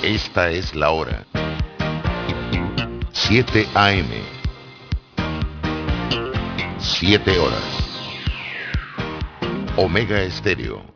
Esta es la hora. 7 AM. 7 horas. Omega Estéreo,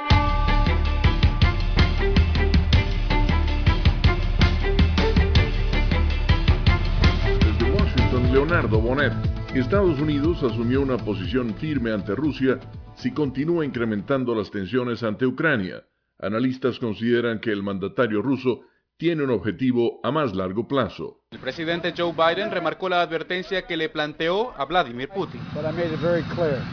Leonardo Bonet. Estados Unidos asumió una posición firme ante Rusia si continúa incrementando las tensiones ante Ucrania. Analistas consideran que el mandatario ruso tiene un objetivo a más largo plazo. El presidente Joe Biden remarcó la advertencia que le planteó a Vladimir Putin.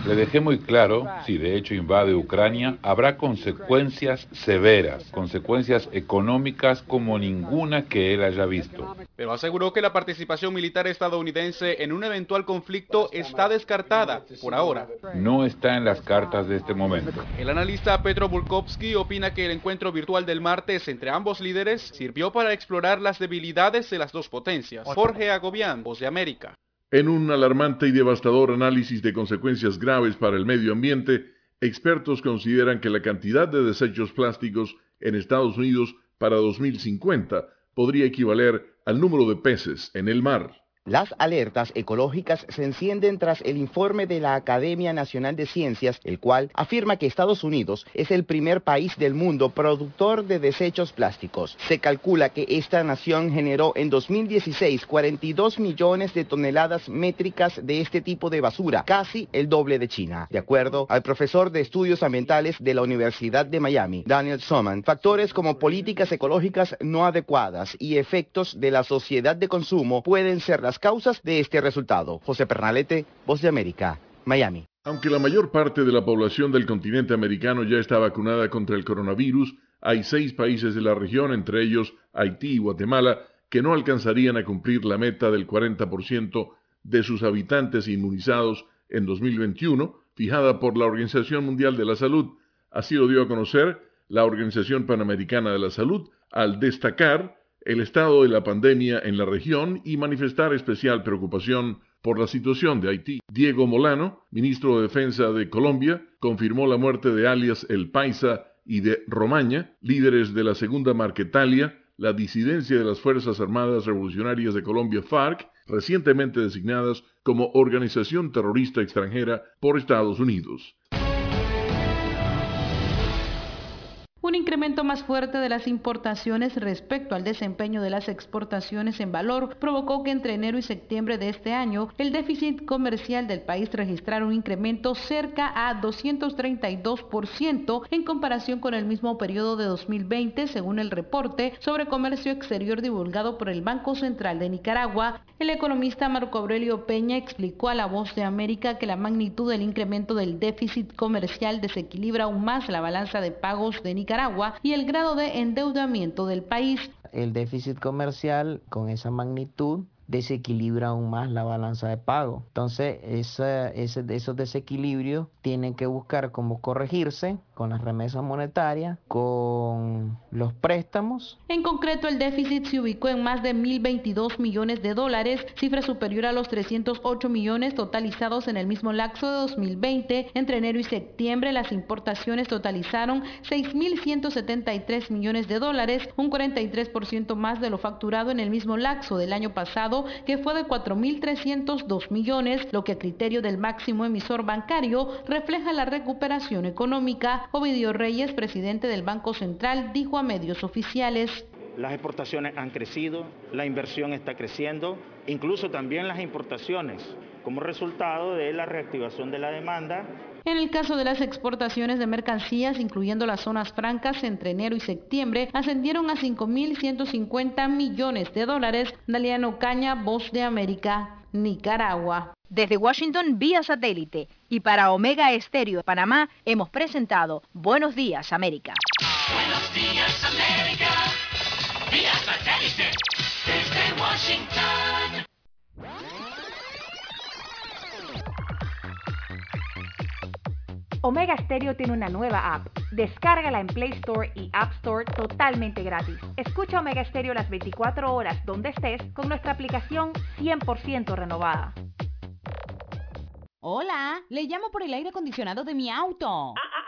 Le dejé muy claro, si de hecho invade Ucrania, habrá consecuencias severas, consecuencias económicas como ninguna que él haya visto. Pero aseguró que la participación militar estadounidense en un eventual conflicto está descartada por ahora. No está en las cartas de este momento. El analista Petro Bulkovsky opina que el encuentro virtual del martes entre ambos líderes sirvió para explorar las debilidades de las dos potencias Jorge Agobián, Voz de América. En un alarmante y devastador análisis de consecuencias graves para el medio ambiente, expertos consideran que la cantidad de desechos plásticos en Estados Unidos para 2050 podría equivaler al número de peces en el mar. Las alertas ecológicas se encienden tras el informe de la Academia Nacional de Ciencias, el cual afirma que Estados Unidos es el primer país del mundo productor de desechos plásticos. Se calcula que esta nación generó en 2016 42 millones de toneladas métricas de este tipo de basura, casi el doble de China. De acuerdo al profesor de estudios ambientales de la Universidad de Miami, Daniel Soman, factores como políticas ecológicas no adecuadas y efectos de la sociedad de consumo pueden ser las causas de este resultado. José Pernalete, Voz de América, Miami. Aunque la mayor parte de la población del continente americano ya está vacunada contra el coronavirus, hay seis países de la región, entre ellos Haití y Guatemala, que no alcanzarían a cumplir la meta del 40% de sus habitantes inmunizados en 2021, fijada por la Organización Mundial de la Salud. Así lo dio a conocer la Organización Panamericana de la Salud al destacar el estado de la pandemia en la región y manifestar especial preocupación por la situación de Haití. Diego Molano, ministro de Defensa de Colombia, confirmó la muerte de alias El Paisa y de Romaña, líderes de la Segunda Marquetalia, la disidencia de las Fuerzas Armadas Revolucionarias de Colombia FARC, recientemente designadas como organización terrorista extranjera por Estados Unidos. Un incremento más fuerte de las importaciones respecto al desempeño de las exportaciones en valor provocó que entre enero y septiembre de este año el déficit comercial del país registrara un incremento cerca a 232% en comparación con el mismo periodo de 2020, según el reporte sobre comercio exterior divulgado por el Banco Central de Nicaragua. El economista Marco Aurelio Peña explicó a La Voz de América que la magnitud del incremento del déficit comercial desequilibra aún más la balanza de pagos de Nicaragua Y el grado de endeudamiento del país. El déficit comercial con esa magnitud desequilibra aún más la balanza de pago. Entonces, esos desequilibrios tienen que buscar cómo corregirse con las remesas monetarias, con los préstamos. En concreto, el déficit se ubicó en más de 1.022 millones de dólares, cifra superior a los 308 millones totalizados en el mismo lapso de 2020. Entre enero y septiembre, las importaciones totalizaron 6.173 millones de dólares, un 43% más de lo facturado en el mismo lapso del año pasado, que fue de 4.302 millones, lo que a criterio del máximo emisor bancario refleja la recuperación económica. Ovidio Reyes, presidente del Banco Central, dijo a medios oficiales. Las exportaciones han crecido, la inversión está creciendo, incluso también las importaciones, como resultado de la reactivación de la demanda en el caso de las exportaciones de mercancías, incluyendo las zonas francas, entre enero y septiembre ascendieron a 5.150 millones de dólares. Daliano Caña, Voz de América, Nicaragua. Desde Washington, vía satélite. Y para Omega Estéreo de Panamá, hemos presentado Buenos Días, América. Buenos Días, América. Vía satélite. Desde Washington. Omega Stereo tiene una nueva app. Descárgala en Play Store y App Store totalmente gratis. Escucha Omega Stereo las 24 horas donde estés con nuestra aplicación 100% renovada. Hola, le llamo por el aire acondicionado de mi auto. Ah, ah,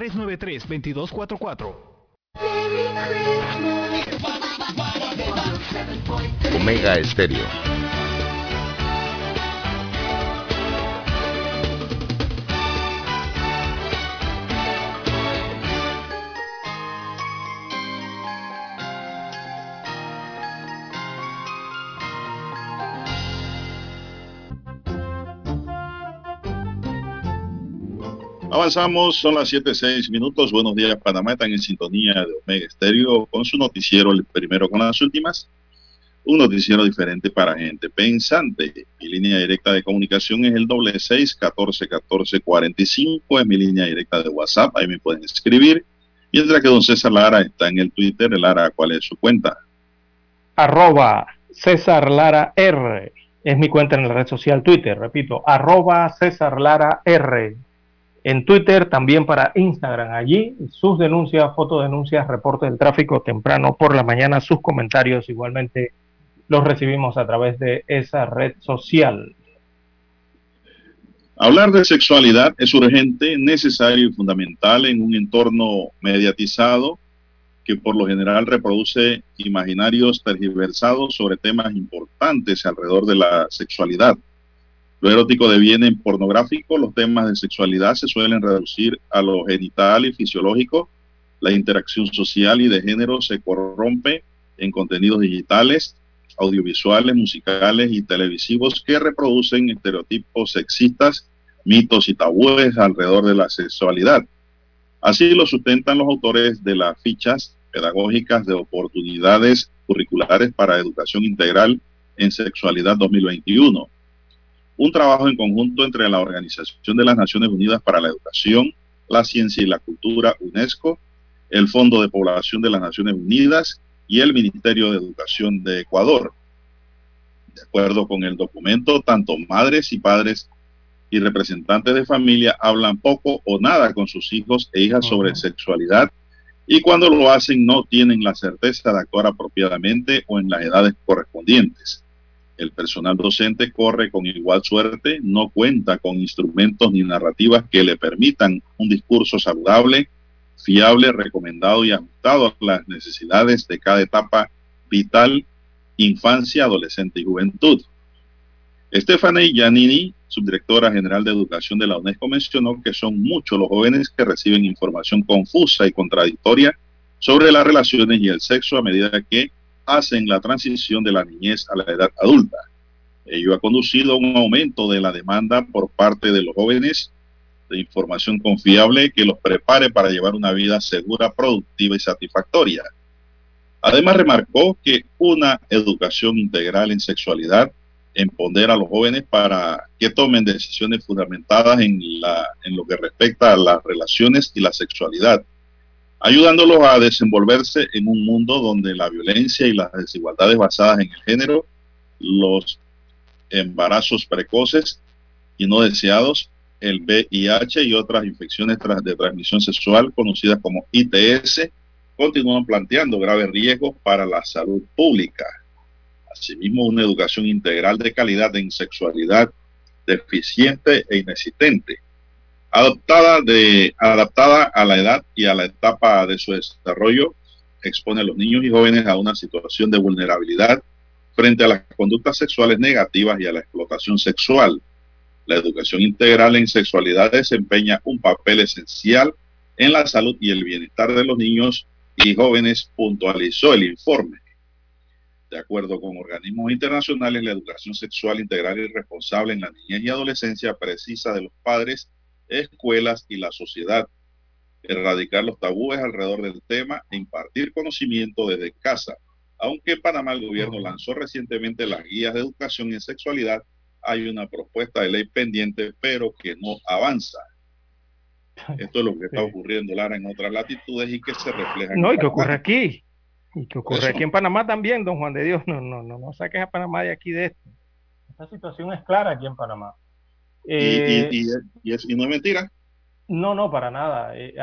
393-2244. Omega Estéreo. Avanzamos, son las 7.6 minutos. Buenos días, Panamá. Están en sintonía de Omega Estéreo con su noticiero, el primero con las últimas. Un noticiero diferente para gente pensante. Mi línea directa de comunicación es el doble seis catorce catorce cuarenta y cinco. Es mi línea directa de WhatsApp. Ahí me pueden escribir. Mientras que don César Lara está en el Twitter. Lara, ¿cuál es su cuenta? Arroba César Lara R. Es mi cuenta en la red social Twitter. Repito, arroba César Lara R en Twitter, también para Instagram. Allí sus denuncias, fotodenuncias, reportes del tráfico temprano por la mañana, sus comentarios igualmente los recibimos a través de esa red social. Hablar de sexualidad es urgente, necesario y fundamental en un entorno mediatizado que por lo general reproduce imaginarios tergiversados sobre temas importantes alrededor de la sexualidad. Lo erótico deviene en pornográfico, los temas de sexualidad se suelen reducir a lo genital y fisiológico, la interacción social y de género se corrompe en contenidos digitales, audiovisuales, musicales y televisivos que reproducen estereotipos sexistas, mitos y tabúes alrededor de la sexualidad. Así lo sustentan los autores de las fichas pedagógicas de oportunidades curriculares para educación integral en sexualidad 2021 un trabajo en conjunto entre la Organización de las Naciones Unidas para la Educación, la Ciencia y la Cultura, UNESCO, el Fondo de Población de las Naciones Unidas y el Ministerio de Educación de Ecuador. De acuerdo con el documento, tanto madres y padres y representantes de familia hablan poco o nada con sus hijos e hijas sobre sexualidad y cuando lo hacen no tienen la certeza de actuar apropiadamente o en las edades correspondientes. El personal docente corre con igual suerte, no cuenta con instrumentos ni narrativas que le permitan un discurso saludable, fiable, recomendado y ajustado a las necesidades de cada etapa vital, infancia, adolescente y juventud. Stephanie Giannini, subdirectora general de Educación de la UNESCO, mencionó que son muchos los jóvenes que reciben información confusa y contradictoria sobre las relaciones y el sexo a medida que hacen la transición de la niñez a la edad adulta. Ello ha conducido a un aumento de la demanda por parte de los jóvenes de información confiable que los prepare para llevar una vida segura, productiva y satisfactoria. Además, remarcó que una educación integral en sexualidad en poner a los jóvenes para que tomen decisiones fundamentadas en, la, en lo que respecta a las relaciones y la sexualidad, ayudándolos a desenvolverse en un mundo donde la violencia y las desigualdades basadas en el género, los embarazos precoces y no deseados, el VIH y otras infecciones de transmisión sexual conocidas como ITS, continúan planteando graves riesgos para la salud pública. Asimismo, una educación integral de calidad en sexualidad deficiente e inexistente, adaptada, de, adaptada a la edad y a la etapa de su desarrollo, expone a los niños y jóvenes a una situación de vulnerabilidad frente a las conductas sexuales negativas y a la explotación sexual. La educación integral en sexualidad desempeña un papel esencial en la salud y el bienestar de los niños y jóvenes, puntualizó el informe. De acuerdo con organismos internacionales, la educación sexual integral y responsable en la niñez y adolescencia precisa de los padres, escuelas y la sociedad. Erradicar los tabúes alrededor del tema e impartir conocimiento desde casa. Aunque Panamá el gobierno lanzó recientemente las guías de educación en sexualidad, hay una propuesta de ley pendiente, pero que no avanza. Esto es lo que está ocurriendo, Lara, en otras latitudes y que se refleja. No, y que ocurre aquí. Y que ocurre aquí en Panamá también, don Juan de Dios. No, no, no, no saques a Panamá de aquí de esto. Esta situación es clara aquí en Panamá. ¿Y, y, eh, y, no es mentira? No, no, para nada. Eh,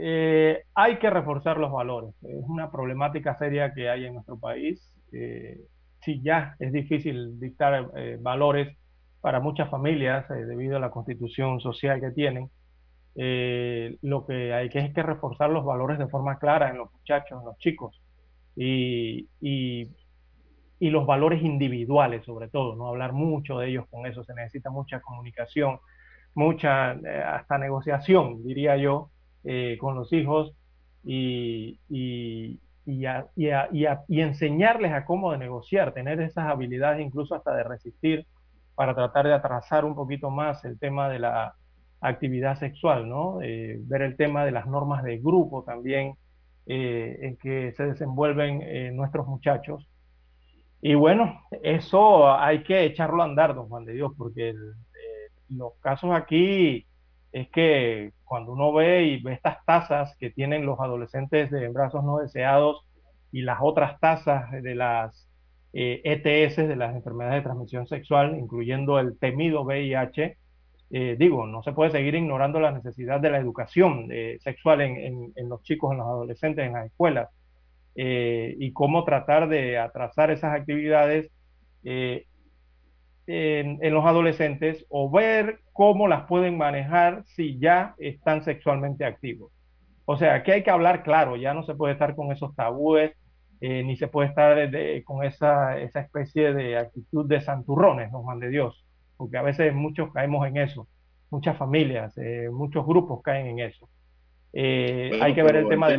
eh, hay que reforzar los valores. Es una problemática seria que hay en nuestro país. si ya es difícil dictar valores para muchas familias debido a la constitución social que tienen, eh, lo que hay que es que reforzar los valores de forma clara en los muchachos, en los chicos, y, y, los valores individuales sobre todo, no hablar mucho de ellos con eso, se necesita mucha comunicación, mucha eh, hasta negociación, diría yo, eh, con los hijos y, y, y, enseñarles a cómo negociar, tener esas habilidades incluso hasta de resistir para tratar de atrasar un poquito más el tema de la, actividad sexual, ¿no? Eh, ver el tema de las normas de grupo también eh, en que se desenvuelven nuestros muchachos. Y bueno, eso hay que echarlo a andar, don Juan de Dios, porque los casos aquí es que cuando uno ve y ve estas tasas que tienen los adolescentes de embrazos no deseados y las otras tasas de las ETS, e de las enfermedades de transmisión sexual, incluyendo el temido VIH, eh, digo, no se puede seguir ignorando la necesidad de la educación eh, sexual en, los chicos, en los adolescentes, en las escuelas, eh, y cómo tratar de atrasar esas actividades en, en, los adolescentes o ver cómo las pueden manejar si ya están sexualmente activos. O sea, que hay que hablar claro, ya no se puede estar con esos tabúes, ni se puede estar con esa, esa especie de actitud de santurrones, nos mande Dios porque a veces muchos caemos en eso, muchas familias, eh, muchos grupos caen en eso. Eh, hay que ver el tema, de.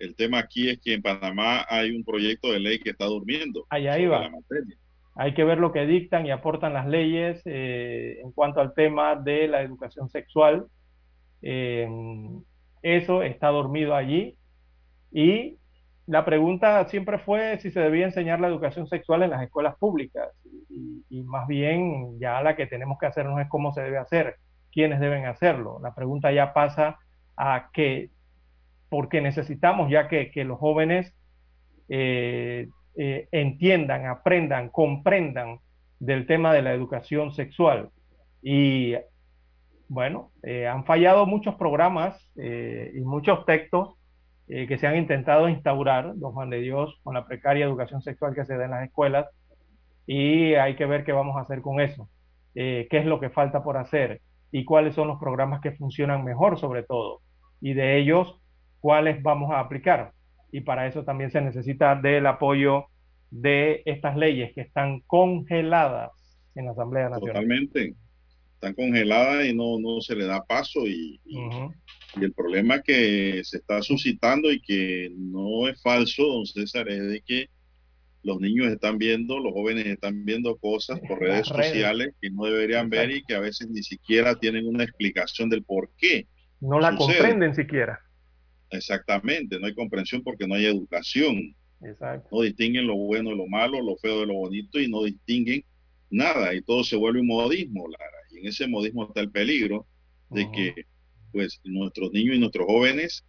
El tema aquí es que en Panamá hay un proyecto de ley que está durmiendo. Allá iba. Hay que ver lo que dictan y aportan las leyes eh, en cuanto al tema de la educación sexual. eso está dormido allí y la pregunta siempre fue si se debía enseñar la educación sexual en las escuelas públicas y, más bien ya la que tenemos que hacernos es cómo se debe hacer, quiénes deben hacerlo. La pregunta ya pasa a que, porque necesitamos ya que, los jóvenes eh, eh, entiendan, aprendan, comprendan del tema de la educación sexual. Y bueno, eh, han fallado muchos programas y muchos textos que se han intentado instaurar, don Juan de Dios, con la precaria educación sexual que se da en las escuelas, y hay que ver qué vamos a hacer con eso, qué es lo que falta por hacer y cuáles son los programas que funcionan mejor sobre todo, y de ellos, cuáles vamos a aplicar. Y para eso también se necesita del apoyo de estas leyes que están congeladas en la Asamblea Nacional. Totalmente. Están congeladas y no, no se le da paso y, y, el problema que se está suscitando y que no es falso, don César, es de que los niños están viendo, los jóvenes están viendo cosas por redes, sociales que no deberían ver y que a veces ni siquiera tienen una explicación del por qué. No la comprenden siquiera. Exactamente, no hay comprensión porque no hay educación. No distinguen lo bueno de lo malo, lo feo de lo bonito y no distinguen nada y todo se vuelve un modismo, Lara. Y en ese modismo está el peligro de que pues nuestros niños y nuestros jóvenes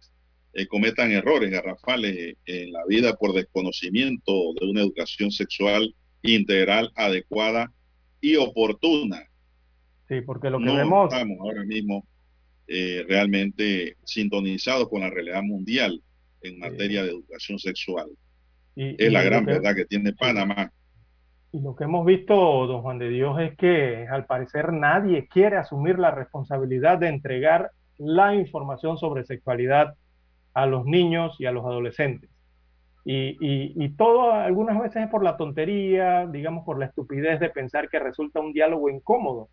eh, cometan errores garrafales en la vida por desconocimiento de una educación sexual integral, adecuada y oportuna. Sí, porque lo que no vemos... estamos ahora mismo eh, realmente sintonizados con la realidad mundial en materia de educación sexual. Y, es la gran verdad que tiene Panamá. Y lo que hemos visto, don Juan de Dios, es que al parecer nadie quiere asumir la responsabilidad de entregar la información sobre sexualidad a los niños y a los adolescentes. Y, y, todo algunas veces es por la tontería, digamos por la estupidez de pensar que resulta un diálogo incómodo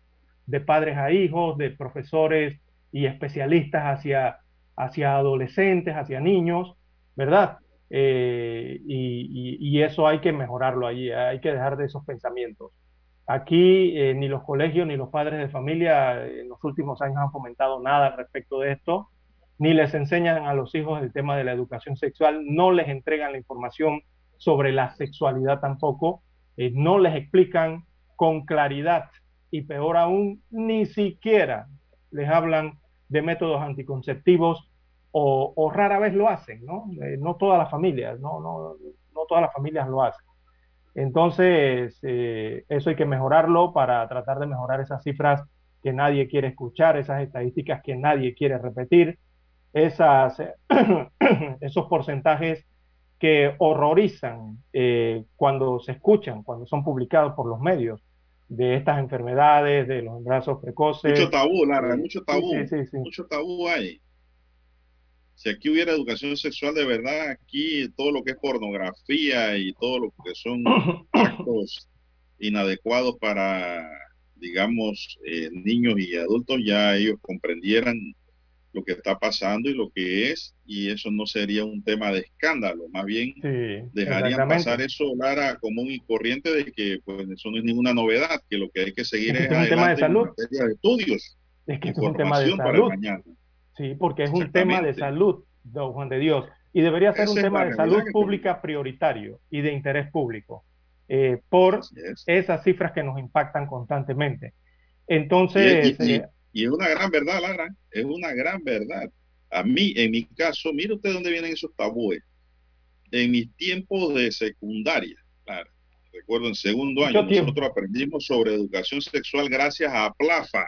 de padres a hijos, de profesores y especialistas hacia, hacia adolescentes, hacia niños, ¿verdad? Eh, y, eso hay que mejorarlo allí, hay que dejar de esos pensamientos. Aquí eh, ni los colegios ni los padres de familia en los últimos años han fomentado nada al respecto de esto, ni les enseñan a los hijos el tema de la educación sexual, no les entregan la información sobre la sexualidad tampoco, eh, no les explican con claridad y peor aún, ni siquiera les hablan de métodos anticonceptivos o, rara vez lo hacen, ¿no? Eh, no todas las familias, no, no, no todas las familias lo hacen. Entonces, eh, eso hay que mejorarlo para tratar de mejorar esas cifras que nadie quiere escuchar, esas estadísticas que nadie quiere repetir, esas, esos porcentajes que horrorizan eh, cuando se escuchan, cuando son publicados por los medios de estas enfermedades, de los embarazos precoces. Mucho tabú, Lara, mucho tabú, mucho tabú hay si aquí hubiera educación sexual de verdad, aquí todo lo que es pornografía y todo lo que son actos inadecuados para, digamos, eh, niños y adultos, ya ellos comprendieran lo que está pasando y lo que es, y eso no sería un tema de escándalo, más bien dejarían pasar eso, Lara, común y corriente de que pues eso no es ninguna novedad, que lo que hay que seguir es, es un tema de salud. de estudios, es que es un tema de salud. mañana. Sí, porque es un tema de salud, don Juan de Dios, y debería ser un tema de salud pública prioritario y de interés público, eh, por esas cifras que nos impactan constantemente. Entonces... Eh, y, es una gran verdad, Lara, es una gran verdad. A mí, en mi caso, mire usted dónde vienen esos tabúes. En mis tiempos de secundaria, claro, recuerdo en segundo año, nosotros aprendimos sobre educación sexual gracias a Plafa.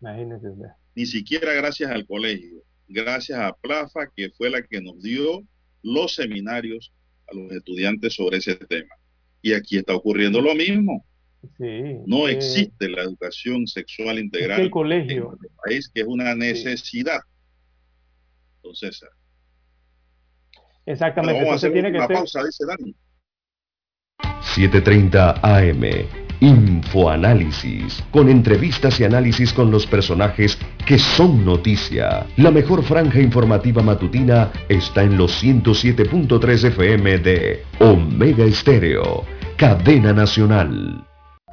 Imagínese ni siquiera gracias al colegio, gracias a Plafa, que fue la que nos dio los seminarios a los estudiantes sobre ese tema. Y aquí está ocurriendo lo mismo. No existe la educación sexual integral el colegio. en el país, que es una necesidad. Entonces, Exactamente. vamos a hacer tiene una pausa, dice Dani. 7.30 AM Infoanálisis, con entrevistas y análisis con los personajes que son noticia. La mejor franja informativa matutina está en los 107.3 FM de Omega Estéreo, cadena nacional.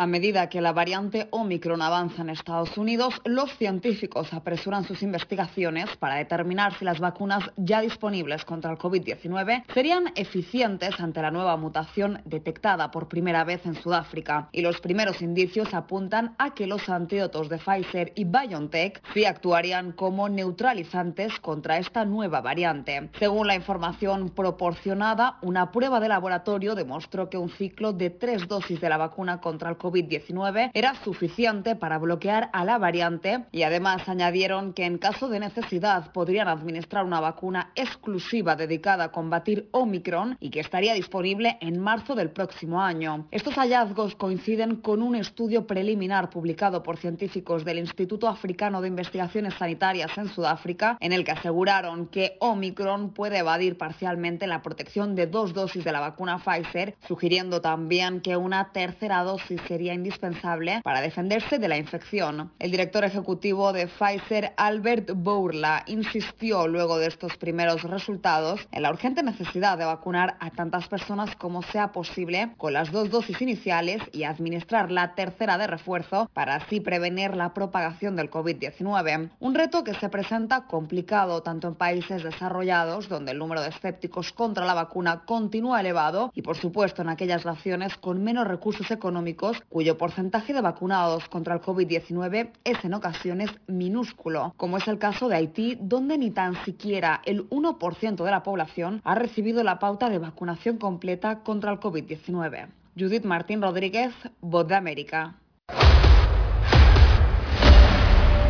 A medida que la variante Omicron avanza en Estados Unidos, los científicos apresuran sus investigaciones para determinar si las vacunas ya disponibles contra el COVID-19 serían eficientes ante la nueva mutación detectada por primera vez en Sudáfrica. Y los primeros indicios apuntan a que los antídotos de Pfizer y BioNTech sí actuarían como neutralizantes contra esta nueva variante. Según la información proporcionada, una prueba de laboratorio demostró que un ciclo de tres dosis de la vacuna contra el COVID COVID-19 era suficiente para bloquear a la variante y además añadieron que en caso de necesidad podrían administrar una vacuna exclusiva dedicada a combatir Omicron y que estaría disponible en marzo del próximo año. Estos hallazgos coinciden con un estudio preliminar publicado por científicos del Instituto Africano de Investigaciones Sanitarias en Sudáfrica, en el que aseguraron que Omicron puede evadir parcialmente la protección de dos dosis de la vacuna Pfizer, sugiriendo también que una tercera dosis sería indispensable para defenderse de la infección. El director ejecutivo de Pfizer, Albert Bourla, insistió luego de estos primeros resultados en la urgente necesidad de vacunar a tantas personas como sea posible con las dos dosis iniciales y administrar la tercera de refuerzo para así prevenir la propagación del COVID-19. Un reto que se presenta complicado tanto en países desarrollados, donde el número de escépticos contra la vacuna continúa elevado, y por supuesto en aquellas naciones con menos recursos económicos cuyo porcentaje de vacunados contra el COVID-19 es en ocasiones minúsculo, como es el caso de Haití, donde ni tan siquiera el 1% de la población ha recibido la pauta de vacunación completa contra el COVID-19. Judith Martín Rodríguez, Voz de América.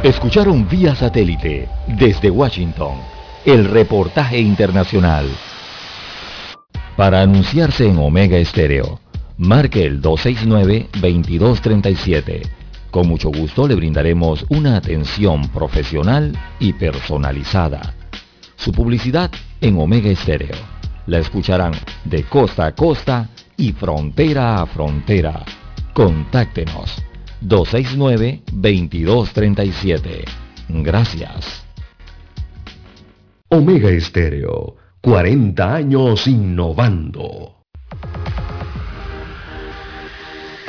Escucharon vía satélite desde Washington el reportaje internacional. Para anunciarse en Omega Estéreo marque el 269-2237. Con mucho gusto le brindaremos una atención profesional y personalizada. Su publicidad en Omega Estéreo. La escucharán de costa a costa y frontera a frontera. Contáctenos 269-2237. Gracias. Omega Estéreo, 40 años innovando.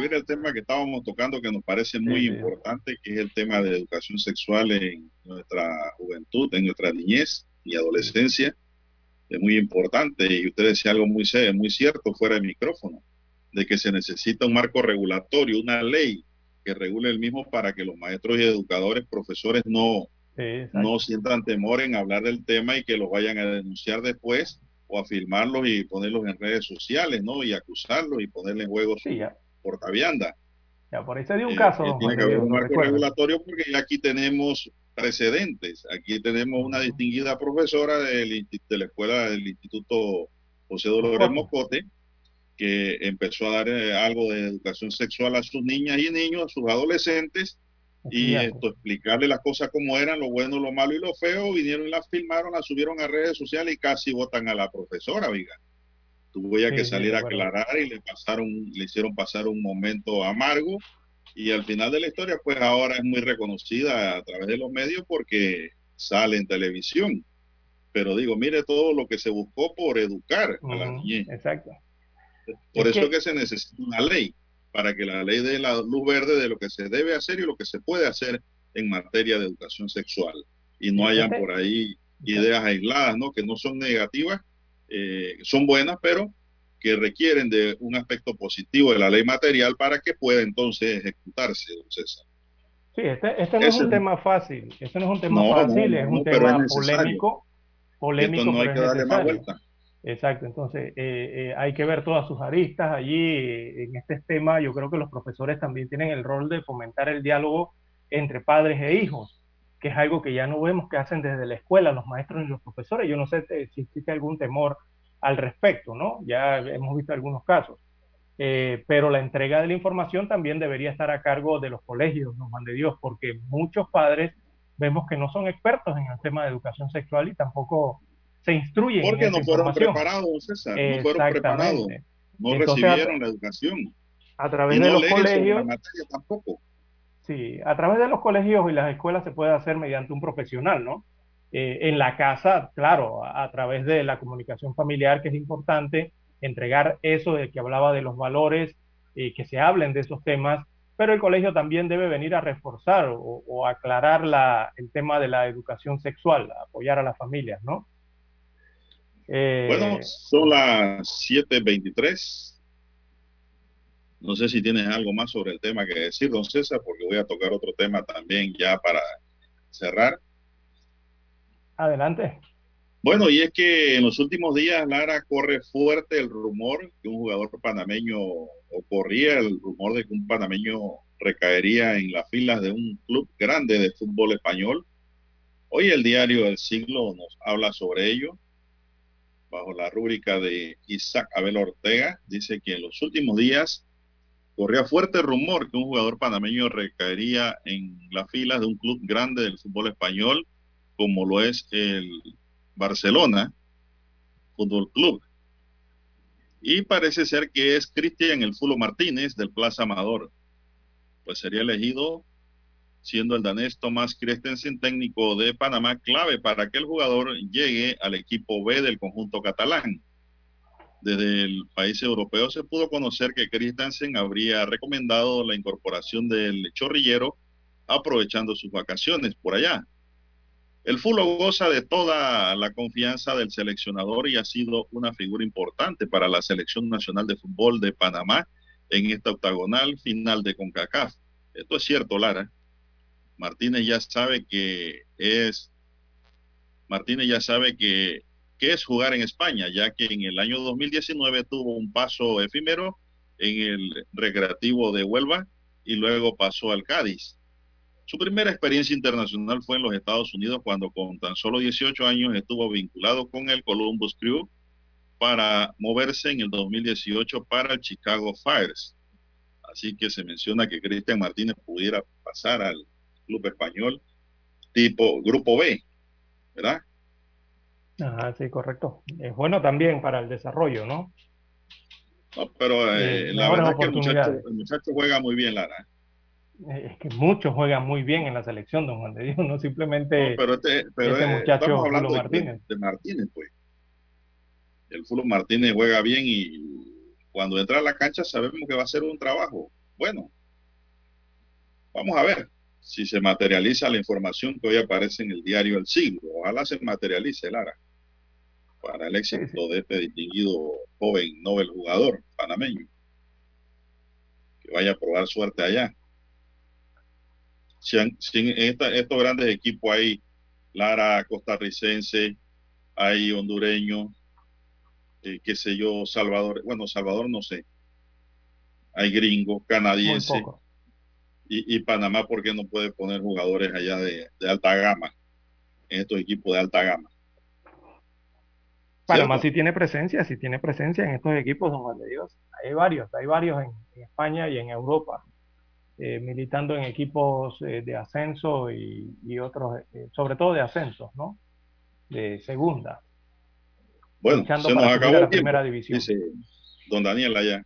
Concluir el tema que estábamos tocando, que nos parece muy importante, que es el tema de educación sexual en nuestra juventud, en nuestra niñez y adolescencia, es muy importante. Y usted decía algo muy, muy cierto fuera de micrófono, de que se necesita un marco regulatorio, una ley que regule el mismo para que los maestros y educadores, profesores no, no sientan temor en hablar del tema y que lo vayan a denunciar después o a filmarlos y ponerlos en redes sociales, ¿no? Y acusarlos y ponerle en juego su portavianda. Ya, por ahí se dio un eh, caso. Eh, tiene que haber un marco regulatorio porque aquí tenemos precedentes. Aquí tenemos una distinguida profesora del, de la escuela del Instituto José Dolores Mocote, que empezó a dar eh, algo de educación sexual a sus niñas y niños, a sus adolescentes, y esto, explicarle las cosas como eran, lo bueno, lo malo y lo feo, vinieron y la filmaron, la subieron a redes sociales y casi votan a la profesora, oiga. Tuvo ya que salir a aclarar y le pasaron, le hicieron pasar un momento amargo y al final de la historia, pues ahora es muy reconocida a través de los medios porque sale en televisión. Pero digo, mire todo lo que se buscó por educar a la niñez. Exacto. Por eso que... que se necesita una ley para que la ley dé la luz verde de lo que se debe hacer y lo que se puede hacer en materia de educación sexual. Y no hayan por ahí ideas aisladas, ¿no? Que no son negativas, eh, son buenas, pero que requieren de un aspecto positivo de la ley material para que pueda entonces ejecutarse, don César. Sí, este, este no es un tema fácil, este no es un tema fácil, es un tema polémico, polémico, no hay que darle más vuelta. Exacto, entonces eh, eh, hay que ver todas sus aristas allí eh, en este tema. Yo creo que los profesores también tienen el rol de fomentar el diálogo entre padres e hijos, que es algo que ya no vemos que hacen desde la escuela los maestros y los profesores. Yo no sé si existe algún temor al respecto, ¿no? Ya hemos visto algunos casos. eh, pero la entrega de la información también debería estar a cargo de los colegios, no de Dios, porque muchos padres vemos que no son expertos en el tema de educación sexual y tampoco se instruyen. Porque no fueron preparados, César, no fueron preparados, no recibieron la educación. A través de los colegios. tampoco. Sí, a través de los colegios y las escuelas se puede hacer mediante un profesional, ¿no? Eh, en la casa, claro, a, través de la comunicación familiar, que es importante, entregar eso de que hablaba de los valores, y que se hablen de esos temas, pero el colegio también debe venir a reforzar o, aclarar la, el tema de la educación sexual, apoyar a las familias, ¿no? Eh, bueno, son las 7.23. No sé si tienes algo más sobre el tema que decir, don César, porque voy a tocar otro tema también ya para cerrar. Adelante. Bueno, y es que en los últimos días, Lara, corre fuerte el rumor que un jugador panameño, o corría el rumor de que un panameño recaería en las filas de un club grande de fútbol español. Hoy el diario El Siglo nos habla sobre ello. Bajo la rúbrica de Isaac Abel Ortega, dice que en los últimos días corría fuerte rumor que un jugador panameño recaería en las filas de un club grande del fútbol español como lo es el Barcelona Fútbol Club. Y parece ser que es Cristian El Fulo Martínez del Plaza Amador. Pues sería elegido siendo el danés Tomás Christensen técnico de Panamá clave para que el jugador llegue al equipo B del conjunto catalán. Desde el país europeo se pudo conocer que Christensen habría recomendado la incorporación del chorrillero aprovechando sus vacaciones por allá. El Fulo goza de toda la confianza del seleccionador y ha sido una figura importante para la selección nacional de fútbol de Panamá en esta octagonal final de CONCACAF. Esto es cierto, Lara. Martínez ya sabe que es Martínez ya sabe que, que es jugar en España, ya que en el año 2019 tuvo un paso efímero en el recreativo de Huelva y luego pasó al Cádiz. Su primera experiencia internacional fue en los Estados Unidos cuando con tan solo 18 años estuvo vinculado con el Columbus Crew para moverse en el 2018 para el Chicago Fires. Así que se menciona que Cristian Martínez pudiera pasar al club español tipo Grupo B, ¿verdad? Ajá, sí, correcto. Es bueno también para el desarrollo, ¿no? No, pero eh, la verdad es que el muchacho juega muy bien, Lara. Eh, es que muchos juegan muy bien en la selección, don Juan de Dios, no simplemente pero este, pero este muchacho hablando Martínez. De, Martínez, pues. El Fulo Martínez juega bien y cuando entra a la cancha sabemos que va a ser un trabajo. Bueno, vamos a ver si se materializa la información que hoy aparece en el diario El Siglo. Ojalá se materialice, Lara, para el éxito de este distinguido joven Nobel jugador panameño. Que vaya a probar suerte allá. Sin, estos grandes equipos hay Lara costarricense, hay hondureño, eh, qué sé yo, Salvador, bueno, Salvador no sé, hay gringos, canadienses, y, Panamá, porque no puede poner jugadores allá de, alta gama, en estos equipos de alta gama? Panamá sí tiene presencia, sí tiene presencia en estos equipos, don Juan de Dios. Hay varios, hay varios en España y en Europa. Eh, militando en equipos eh, de ascenso y, otros, eh, sobre todo de ascenso, ¿no? De segunda. Bueno, se nos acabó la primera división. Dice don Daniel allá.